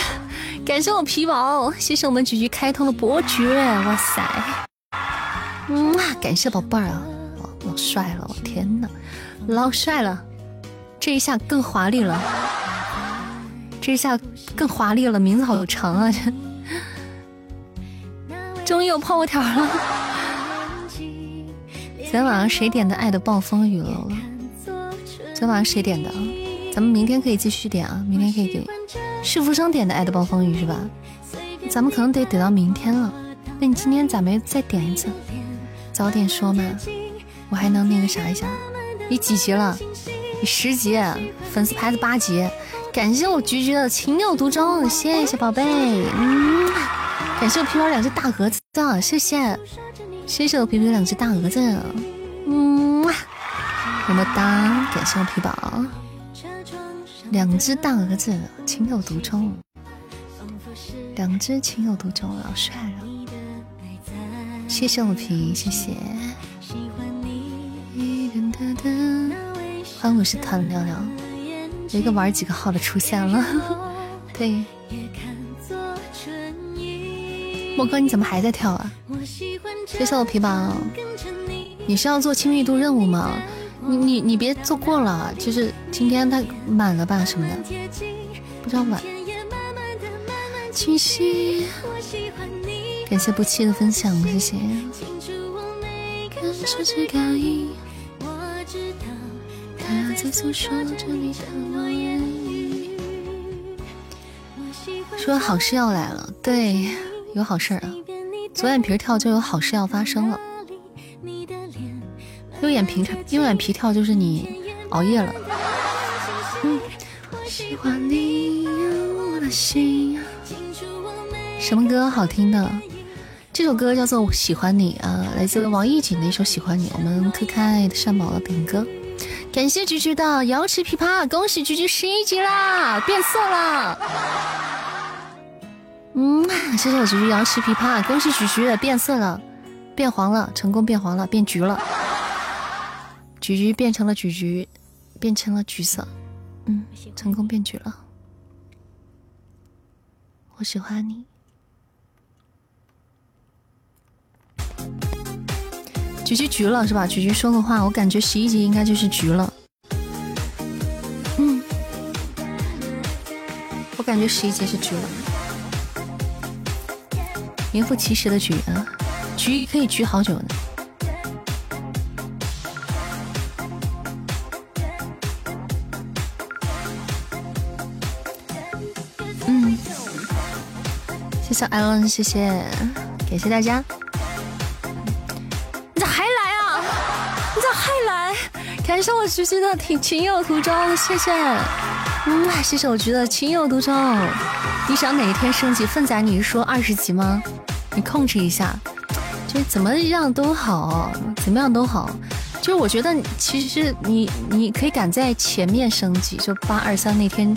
感谢我皮宝，谢谢我们居居开通了伯爵，哇塞！嗯，感谢宝贝儿啊，老帅了，我天哪，老帅了，这一下更华丽了，这一下更华丽了，名字好长啊，这终于有泡泡条了。昨天晚上谁点的《爱的暴风雨》了？昨天晚上谁点的？咱们明天可以继续点啊，明天可以给世福生点的《爱的暴风雨》是吧？咱们可能得等到明天了。那你今天咋没再点一次？早点说嘛，我还能那个啥一下。你几级了？你十级，粉丝牌子八级。感谢我菊菊的情有独钟，谢谢宝贝。嗯，感谢我皮包两只大蛾子，谢谢，谢谢我皮皮两只大蛾子。嗯，么么哒，感谢我皮宝两只大蛾子，情有独钟。两只情有独钟，老帅了。谢谢我皮，谢谢。欢迎我是团聊聊，有一个玩几个号的出现了。对，莫哥你怎么还在跳啊？谢谢我皮宝，你是要做亲密度任务吗？你你你别做过了，就是今天他满了吧什么的，不知道满。清晰。感谢不弃的分享，谢谢。说好事要来了，对，有好事啊！左眼皮跳就有好事要发生了。右眼皮跳，右眼皮跳就是你熬夜了。什么歌好听的？这首歌叫做《喜欢你》啊，来自王艺瑾的一首《喜欢你》。我们可可爱的善宝的点歌，感谢菊菊的瑶池琵琶，恭喜菊菊十一级啦，变色了。嗯，谢谢我菊菊瑶池琵琶，恭喜菊菊变色了，变黄了，成功变黄了，变橘了。菊菊变成了橘橘，变成了橘色，嗯，成功变橘了。我喜欢你。橘橘橘了是吧？橘橘说的话，我感觉十一级应该就是橘了。嗯，我感觉十一级是橘了。名副其实的橘啊，橘可以橘好久呢。谢谢艾伦，谢谢，感谢大家。你咋还来啊？你咋还来感谢我橘橘的情有独钟，谢谢。嗯，谢谢我橘的情有独钟。你想哪一天升级？奋仔，你是说二十级吗？你控制一下，就怎么样都好，怎么样都好。就是我觉得，其实你你可以赶在前面升级，就八二三那天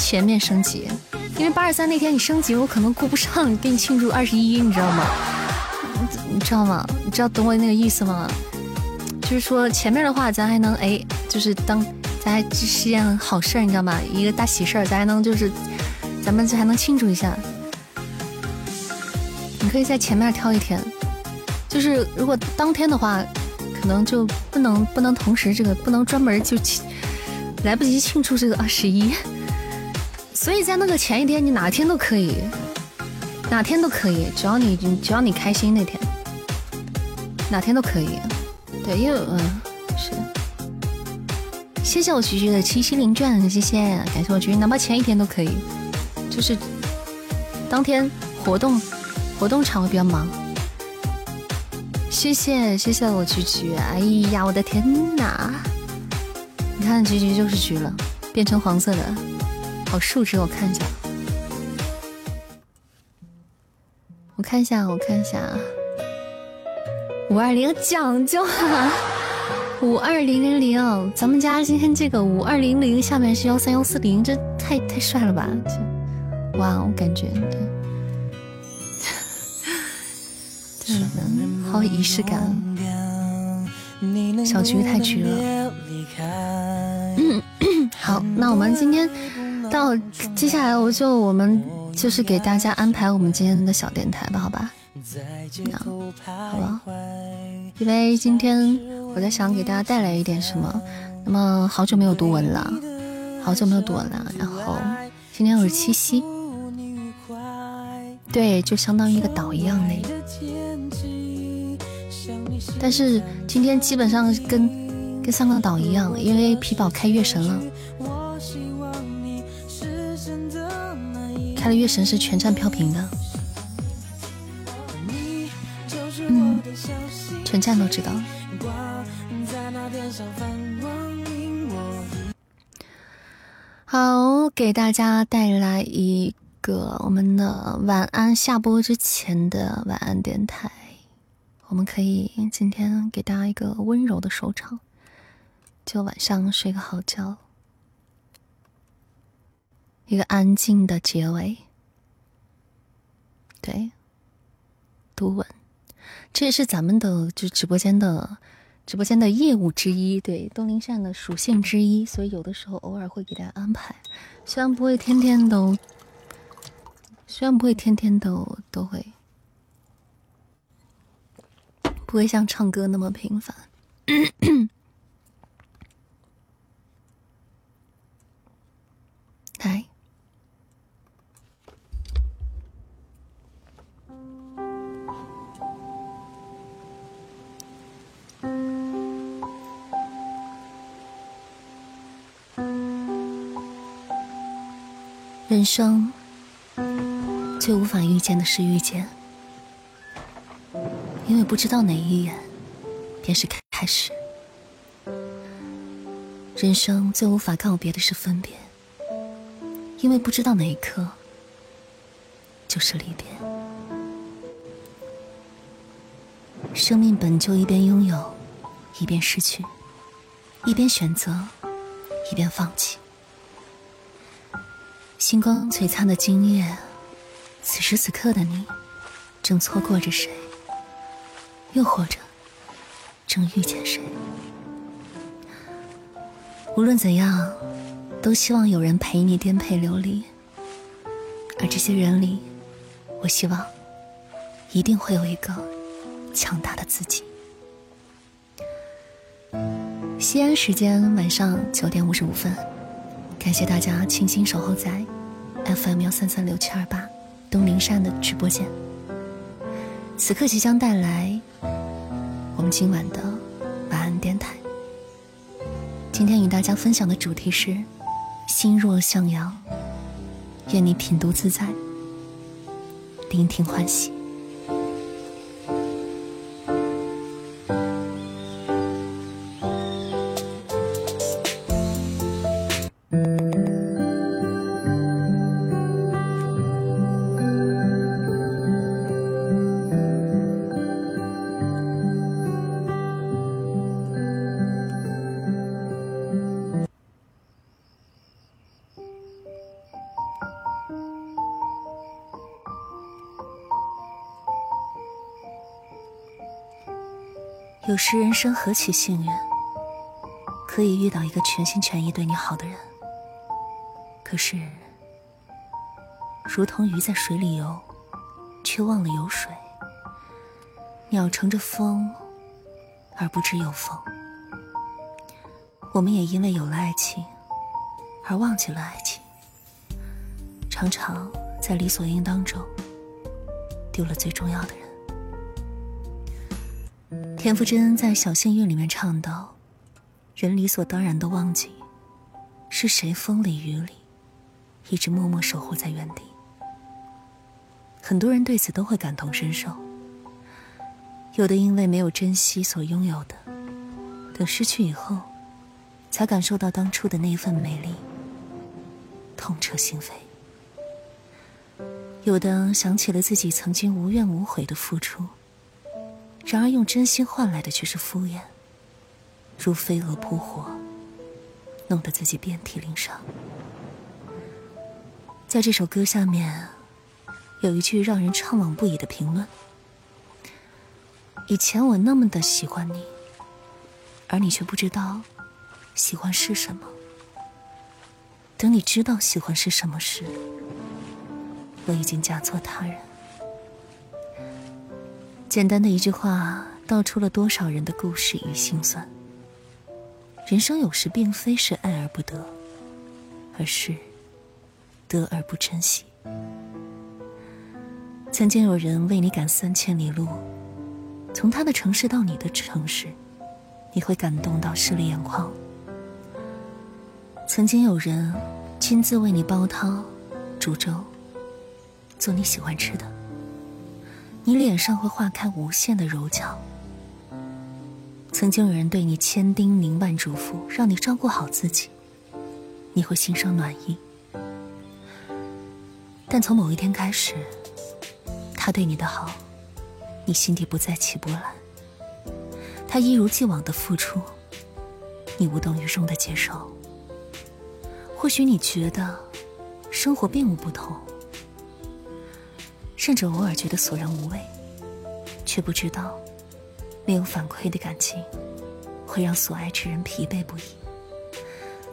前面升级，因为八二三那天你升级，我可能顾不上给你庆祝二十一，你知道吗？你知道吗？你知道懂我那个意思吗？就是说前面的话，咱还能哎，就是当咱还这是件好事儿，你知道吗？一个大喜事儿，咱还能就是，咱们就还能庆祝一下。你可以在前面挑一天，就是如果当天的话，可能就不能不能同时这个不能专门就，来不及庆祝这个二十一。所以在那个前一天，你哪天都可以，哪天都可以，只要你只要你开心那天，哪天都可以。对，因为嗯，是的，谢谢我菊菊的七七零钻，谢谢，感谢我菊菊，哪怕前一天都可以，就是当天活动活动场会比较忙。谢谢谢谢我菊菊，哎呀，我的天哪！你看菊菊就是橘了，变成黄色的，好数值，我看一下，我看一下，我看一下啊。五二零讲究啊！五二零零零，咱们家今天这个五二零零下面是幺三幺四零，这太太帅了吧！这哇，我感觉对，对的，好仪式感。小菊太橘了。好，那我们今天到接下来，我就我们就是给大家安排我们今天的小电台吧，好吧？好吧。因为今天我在想给大家带来一点什么。那么好久没有读文了，好久没有读文了。然后今天又是七夕，对，就相当于一个岛一样的。但是今天基本上跟跟香港岛一样，因为皮宝开月神了，开了月神是全站飘屏的，嗯，全站都知道。好，给大家带来一个我们的晚安下播之前的晚安电台。我们可以今天给大家一个温柔的收场，就晚上睡个好觉，一个安静的结尾。对，读文，这也是咱们的就直播间的。直播间的业务之一，对东林善的属性之一，所以有的时候偶尔会给大家安排，虽然不会天天都，虽然不会天天都都会，不会像唱歌那么频繁。来。人生最无法遇见的是遇见，因为不知道哪一眼便是开始。人生最无法告别的是分别，因为不知道哪一刻就是离别。生命本就一边拥有，一边失去，一边选择，一边放弃。星光璀璨的今夜，此时此刻的你，正错过着谁？又或者，正遇见谁？无论怎样，都希望有人陪你颠沛流离。而这些人里，我希望，一定会有一个强大的自己。西安时间晚上九点五十五分。感谢大家倾心守候在 FM 幺三三六七二八东林山的直播间。此刻即将带来我们今晚的晚安电台。今天与大家分享的主题是心若向阳，愿你品读自在，聆听欢喜。有时人生何其幸运，可以遇到一个全心全意对你好的人。可是，如同鱼在水里游，却忘了有水；鸟乘着风，而不知有风。我们也因为有了爱情，而忘记了爱情。常常在理所应当中，丢了最重要的人。田馥甄在《小幸运》里面唱到：“人理所当然的忘记，是谁风里雨里，一直默默守护在原地。”很多人对此都会感同身受。有的因为没有珍惜所拥有的，等失去以后，才感受到当初的那份美丽，痛彻心扉。有的想起了自己曾经无怨无悔的付出。然而，用真心换来的却是敷衍，如飞蛾扑火，弄得自己遍体鳞伤。在这首歌下面，有一句让人怅惘不已的评论：“以前我那么的喜欢你，而你却不知道喜欢是什么。等你知道喜欢是什么时，我已经嫁作他人。”简单的一句话，道出了多少人的故事与心酸。人生有时并非是爱而不得，而是得而不珍惜。曾经有人为你赶三千里路，从他的城市到你的城市，你会感动到湿了眼眶。曾经有人亲自为你煲汤、煮粥，做你喜欢吃的，你脸上会化开无限的柔焦。曾经有人对你千叮咛万嘱咐，让你照顾好自己，你会心生暖意。但从某一天开始，他对你的好，你心底不再起波澜。他一如既往的付出，你无动于衷的接受。或许你觉得生活并无不同，甚至偶尔觉得索然无味，却不知道。没有反馈的感情，会让所爱之人疲惫不已。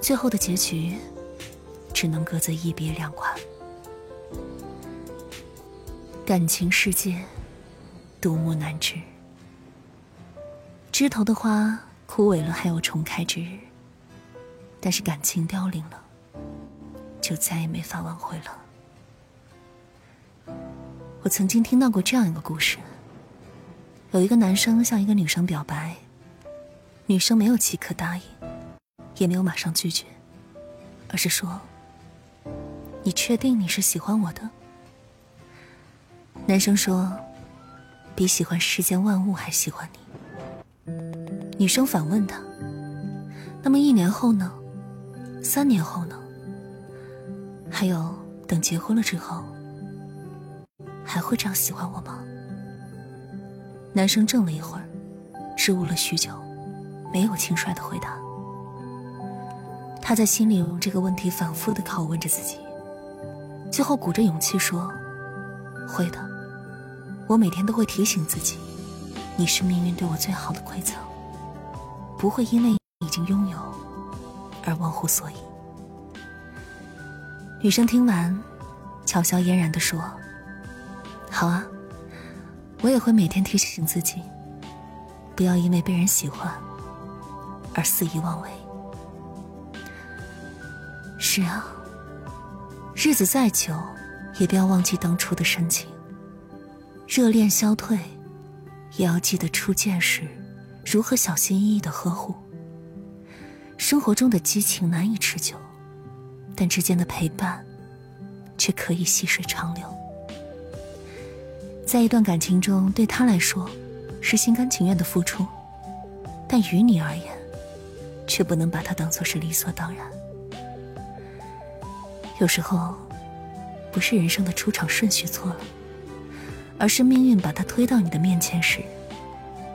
最后的结局，只能各自一别两宽。感情世界，独木难支。枝头的花枯萎了，还有重开之日。但是感情凋零了，就再也没法挽回了。我曾经听到过这样一个故事。有一个男生向一个女生表白，女生没有即刻答应，也没有马上拒绝，而是说：“你确定你是喜欢我的？”男生说：“比喜欢世间万物还喜欢你。”女生反问他：“那么一年后呢？三年后呢？还有等结婚了之后，还会这样喜欢我吗？”男生怔了一会儿，支吾了许久，没有轻率的回答。他在心里用这个问题反复的拷问着自己，最后鼓着勇气说：“会的，我每天都会提醒自己，你是命运对我最好的馈赠，不会因为已经拥有而忘乎所以。”女生听完，巧笑嫣然的说：“好啊。”我也会每天提醒自己，不要因为被人喜欢而肆意妄为。是啊，日子再久，也不要忘记当初的深情。热恋消退，也要记得初见时如何小心翼翼的呵护。生活中的激情难以持久，但之间的陪伴却可以细水长流。在一段感情中，对他来说是心甘情愿的付出，但于你而言，却不能把它当做是理所当然。有时候，不是人生的出场顺序错了，而是命运把它推到你的面前时，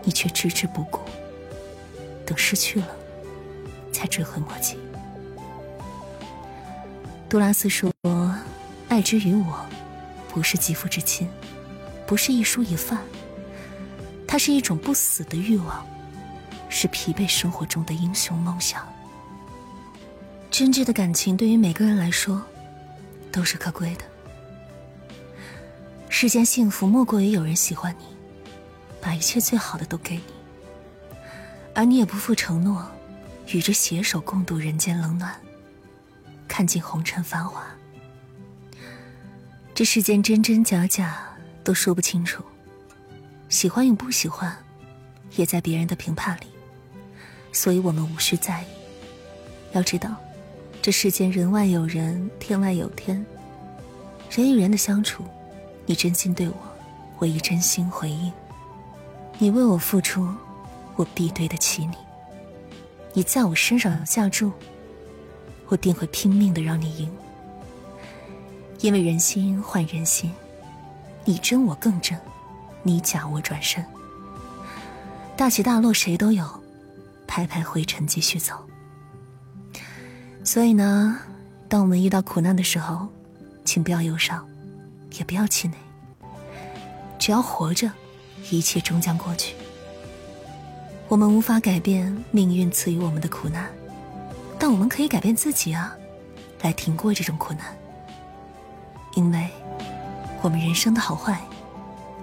你却置之不顾。等失去了，才追悔莫及。杜拉斯说：“爱之于我，不是肌肤之亲。”不是一蔬一饭，它是一种不死的欲望，是疲惫生活中的英雄梦想。真挚的感情对于每个人来说，都是可贵的。世间幸福莫过于有人喜欢你，把一切最好的都给你，而你也不负承诺，与之携手共度人间冷暖，看尽红尘繁华。这世间真真假假。都说不清楚，喜欢与不喜欢，也在别人的评判里，所以我们无需在意。要知道，这世间人外有人，天外有天。人与人的相处，你真心对我，我以真心回应。你为我付出，我必对得起你。你在我身上下注，我定会拼命的让你赢。因为人心换人心。你真我更真，你假我转身。大起大落谁都有，拍拍灰尘继续走。所以呢，当我们遇到苦难的时候，请不要忧伤，也不要气馁。只要活着，一切终将过去。我们无法改变命运赐予我们的苦难，但我们可以改变自己啊，来挺过这种苦难。因为。我们人生的好坏，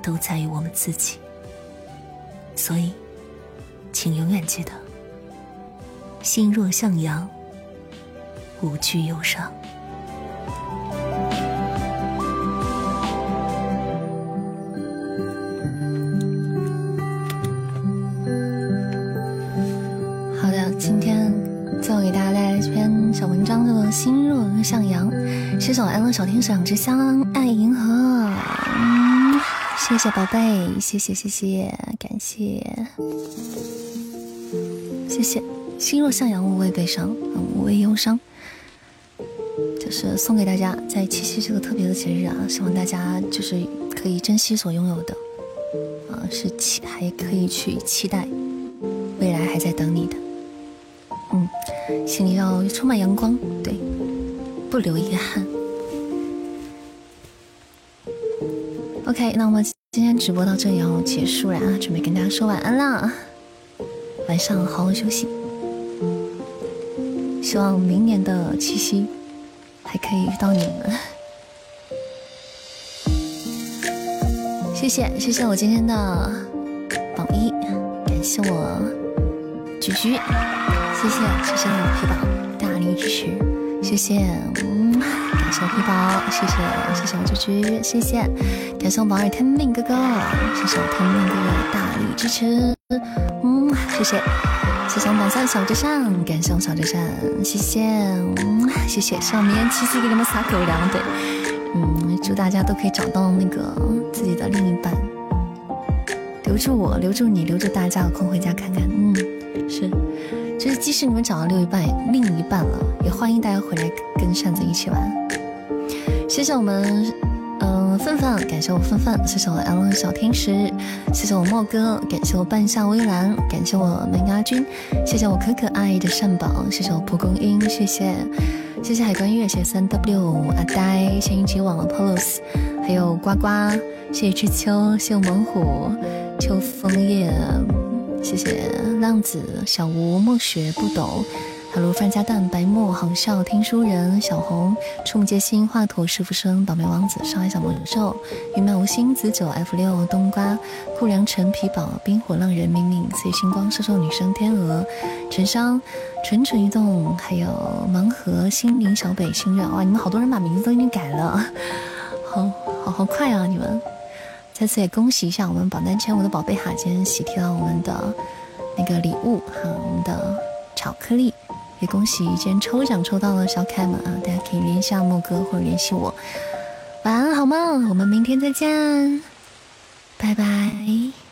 都在于我们自己。所以，请永远记得，心若向阳，无惧忧伤。谢谢我安乐小天使两只香爱银河，谢谢宝贝，谢谢谢谢，感谢，谢谢。心若向阳，无畏悲伤，无畏忧伤，就是送给大家，在七夕这个特别的节日啊，希望大家就是可以珍惜所拥有的，啊，是期还可以去期待未来还在等你的。嗯，心里要充满阳光，对，不留遗憾。OK，那我们今天直播到这里要结束了啊，准备跟大家说晚安啦，晚上好好休息。希望明年的七夕还可以遇到你们。谢谢谢谢我今天的榜一，感谢我菊菊。谢谢谢谢我皮宝大力支持，谢谢，感谢皮宝，谢谢谢谢我菊菊，谢谢，感谢我宝二天命哥哥，谢谢我天命哥哥大力支持，嗯，谢谢谢谢我榜三小折扇，感谢我小折扇，谢谢，嗯，谢谢，希望明天七夕给你们撒狗粮，对，嗯，祝大家都可以找到那个自己的另一半，留住我，留住你，留住大家，有空回家看看，嗯，是。就是即使你们找到另一半，另一半了，也欢迎大家回来跟扇子一起玩。谢谢我们，嗯，范范，感谢我范范，谢谢我 L 小天使，谢谢我莫哥，感谢我半夏微澜，感谢我门牙君，谢谢我可可爱的善宝，谢谢我蒲公英，谢谢，谢谢海关月，谢谢三 W 阿呆，谢谢一起网的 Polos，还有呱呱，谢谢知秋，谢谢猛虎，秋枫叶。谢谢浪子小吴莫学不懂，Hello 范家蛋白沫好笑听书人小红触目皆心华佗师傅生倒霉王子上海小魔兽云满无心子九 F 六冬瓜酷凉橙皮宝冰火浪人命命碎星光射手女生天鹅陈商蠢蠢欲动还有盲盒心灵小北心愿哇你们好多人把名字都已经改了，好好好快啊你们。再次也恭喜一下我们榜单前五的宝贝哈，今天喜提了我们的那个礼物哈，我们的巧克力，也恭喜今天抽奖抽到了小可爱们啊，大家可以联系下莫哥或者联系我，晚安好梦？我们明天再见，拜拜。